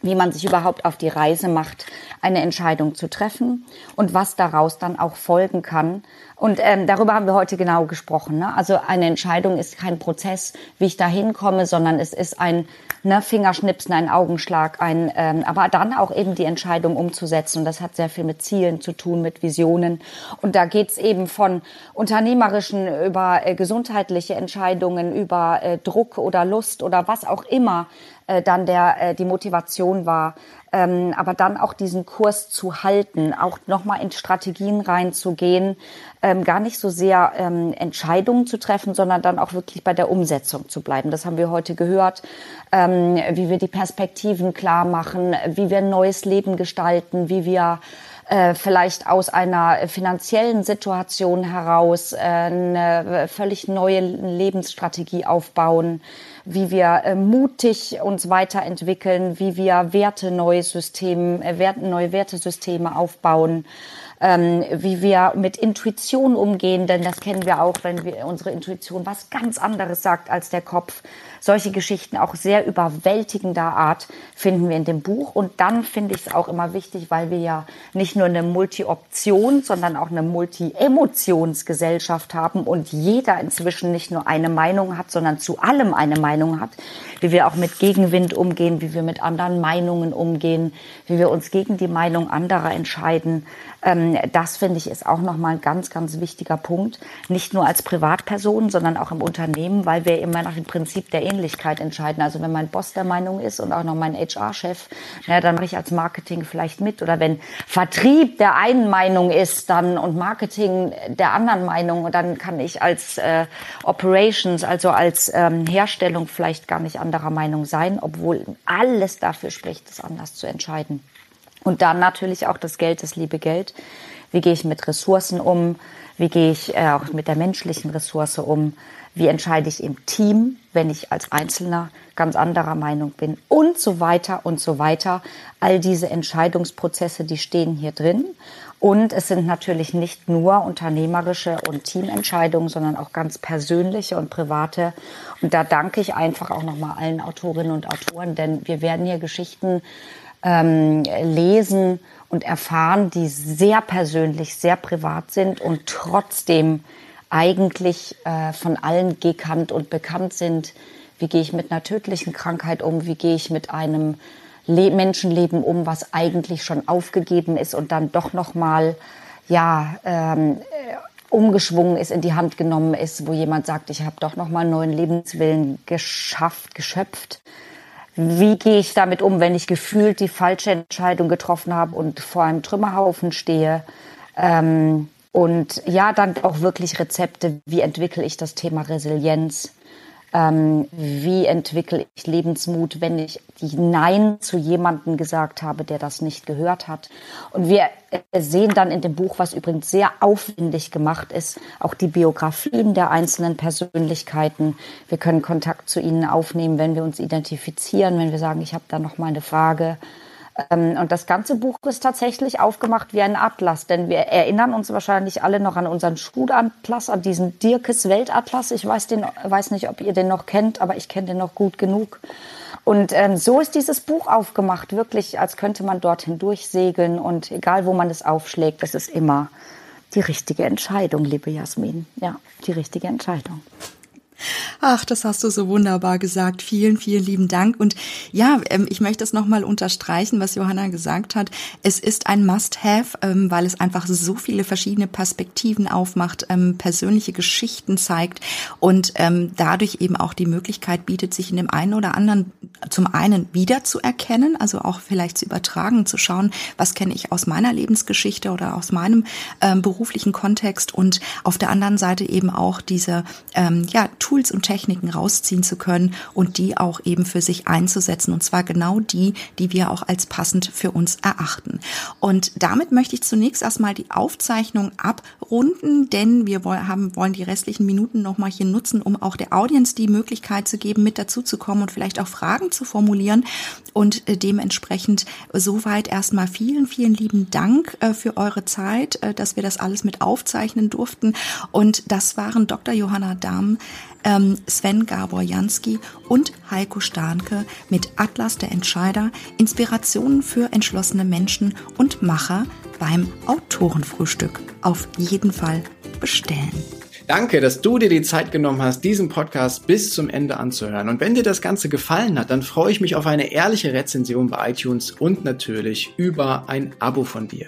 wie man sich überhaupt auf die Reise macht, eine Entscheidung zu treffen und was daraus dann auch folgen kann. Und ähm, darüber haben wir heute genau gesprochen. Ne? Also eine Entscheidung ist kein Prozess, wie ich da hinkomme, sondern es ist ein ne, Fingerschnipsen, ein Augenschlag, ein, ähm, aber dann auch eben die Entscheidung umzusetzen. Und das hat sehr viel mit Zielen zu tun, mit Visionen. Und da geht's eben von unternehmerischen über äh, gesundheitliche Entscheidungen, über äh, Druck oder Lust oder was auch immer äh, dann der äh, die Motivation war, ähm, aber dann auch diesen Kurs zu halten, auch nochmal in Strategien reinzugehen, ähm, gar nicht so sehr ähm, Entscheidungen zu treffen, sondern dann auch wirklich bei der Umsetzung zu bleiben. Das haben wir heute gehört, ähm, wie wir die Perspektiven klar machen, wie wir ein neues Leben gestalten, wie wir äh, vielleicht aus einer finanziellen Situation heraus äh, eine völlig neue Lebensstrategie aufbauen, wie wir äh, mutig uns weiterentwickeln, wie wir Werte neue Systeme, Werte, neue Wertesysteme aufbauen ähm, wie wir mit Intuition umgehen, denn das kennen wir auch, wenn wir unsere Intuition was ganz anderes sagt als der Kopf. Solche Geschichten auch sehr überwältigender Art finden wir in dem Buch. Und dann finde ich es auch immer wichtig, weil wir ja nicht nur eine Multi-Option, sondern auch eine Multi-Emotionsgesellschaft haben und jeder inzwischen nicht nur eine Meinung hat, sondern zu allem eine Meinung hat, wie wir auch mit Gegenwind umgehen, wie wir mit anderen Meinungen umgehen, wie wir uns gegen die Meinung anderer entscheiden. Ähm, das finde ich ist auch nochmal ein ganz, ganz wichtiger Punkt. Nicht nur als Privatperson, sondern auch im Unternehmen, weil wir immer nach dem Prinzip der Ähnlichkeit entscheiden. Also wenn mein Boss der Meinung ist und auch noch mein HR-Chef, ja, dann mache ich als Marketing vielleicht mit. Oder wenn Vertrieb der einen Meinung ist dann und Marketing der anderen Meinung, dann kann ich als äh, Operations, also als ähm, Herstellung vielleicht gar nicht anderer Meinung sein, obwohl alles dafür spricht, es anders zu entscheiden. Und dann natürlich auch das Geld, das liebe Geld. Wie gehe ich mit Ressourcen um? Wie gehe ich äh, auch mit der menschlichen Ressource um? Wie entscheide ich im Team, wenn ich als Einzelner ganz anderer Meinung bin? Und so weiter und so weiter. All diese Entscheidungsprozesse, die stehen hier drin. Und es sind natürlich nicht nur unternehmerische und Teamentscheidungen, sondern auch ganz persönliche und private. Und da danke ich einfach auch nochmal allen Autorinnen und Autoren, denn wir werden hier Geschichten ähm, lesen und erfahren, die sehr persönlich, sehr privat sind und trotzdem eigentlich äh, von allen gekannt und bekannt sind. Wie gehe ich mit einer tödlichen Krankheit um? Wie gehe ich mit einem Le Menschenleben um, was eigentlich schon aufgegeben ist und dann doch noch mal ja ähm, äh, umgeschwungen ist, in die Hand genommen ist, wo jemand sagt, ich habe doch noch mal einen neuen Lebenswillen geschafft, geschöpft wie gehe ich damit um, wenn ich gefühlt die falsche Entscheidung getroffen habe und vor einem Trümmerhaufen stehe? Ähm, und ja, dann auch wirklich Rezepte. Wie entwickle ich das Thema Resilienz? Ähm, wie entwickle ich Lebensmut, wenn ich die Nein zu jemandem gesagt habe, der das nicht gehört hat? Und wir sehen dann in dem Buch, was übrigens sehr aufwendig gemacht ist, auch die Biografien der einzelnen Persönlichkeiten. Wir können Kontakt zu ihnen aufnehmen, wenn wir uns identifizieren, wenn wir sagen, ich habe da noch mal eine Frage. Ähm, und das ganze Buch ist tatsächlich aufgemacht wie ein Atlas, denn wir erinnern uns wahrscheinlich alle noch an unseren Schulatlas, an diesen Dirkes Weltatlas. Ich weiß, den, weiß nicht, ob ihr den noch kennt, aber ich kenne den noch gut genug. Und ähm, so ist dieses Buch aufgemacht, wirklich, als könnte man dorthin durchsegeln und egal, wo man es aufschlägt, es ist immer die richtige Entscheidung, liebe Jasmin. Ja, die richtige Entscheidung. Ach, das hast du so wunderbar gesagt. Vielen, vielen lieben Dank. Und ja, ähm, ich möchte es nochmal unterstreichen, was Johanna gesagt hat. Es ist ein Must-Have, ähm, weil es einfach so viele verschiedene Perspektiven aufmacht, ähm, persönliche Geschichten zeigt und dadurch eben auch die Möglichkeit bietet, sich in dem einen oder anderen zum einen wiederzuerkennen, also auch vielleicht zu übertragen, zu schauen, was kenne ich aus meiner Lebensgeschichte oder aus meinem beruflichen Kontext und auf der anderen Seite eben auch diese ja, Tools und Techniken rausziehen zu können und die auch eben für sich einzusetzen. Und zwar genau die, die wir auch als passend für uns erachten. Und damit möchte ich zunächst erstmal die Aufzeichnung abrunden, denn wir wollen die restlichen Minuten nochmal hier nutzen, um auch der Audience die Möglichkeit zu geben, mit dazu zu kommen und vielleicht auch Fragen zu formulieren. Und äh, dementsprechend soweit erstmal vielen, vielen lieben Dank äh, für eure Zeit, äh, dass wir das alles mit aufzeichnen durften. Und das waren Dr. Johanna Dahm, ähm, Sven Gabor Jansky und Heiko Starnke mit Atlas der Entscheider, Inspirationen für entschlossene Menschen und Macher beim Autorenfrühstück. Auf jeden Fall bestellen. Danke, dass du dir die Zeit genommen hast, diesen Podcast bis zum Ende anzuhören. Und wenn dir das Ganze gefallen hat, dann freue ich mich auf eine ehrliche Rezension bei iTunes und natürlich über ein Abo von dir.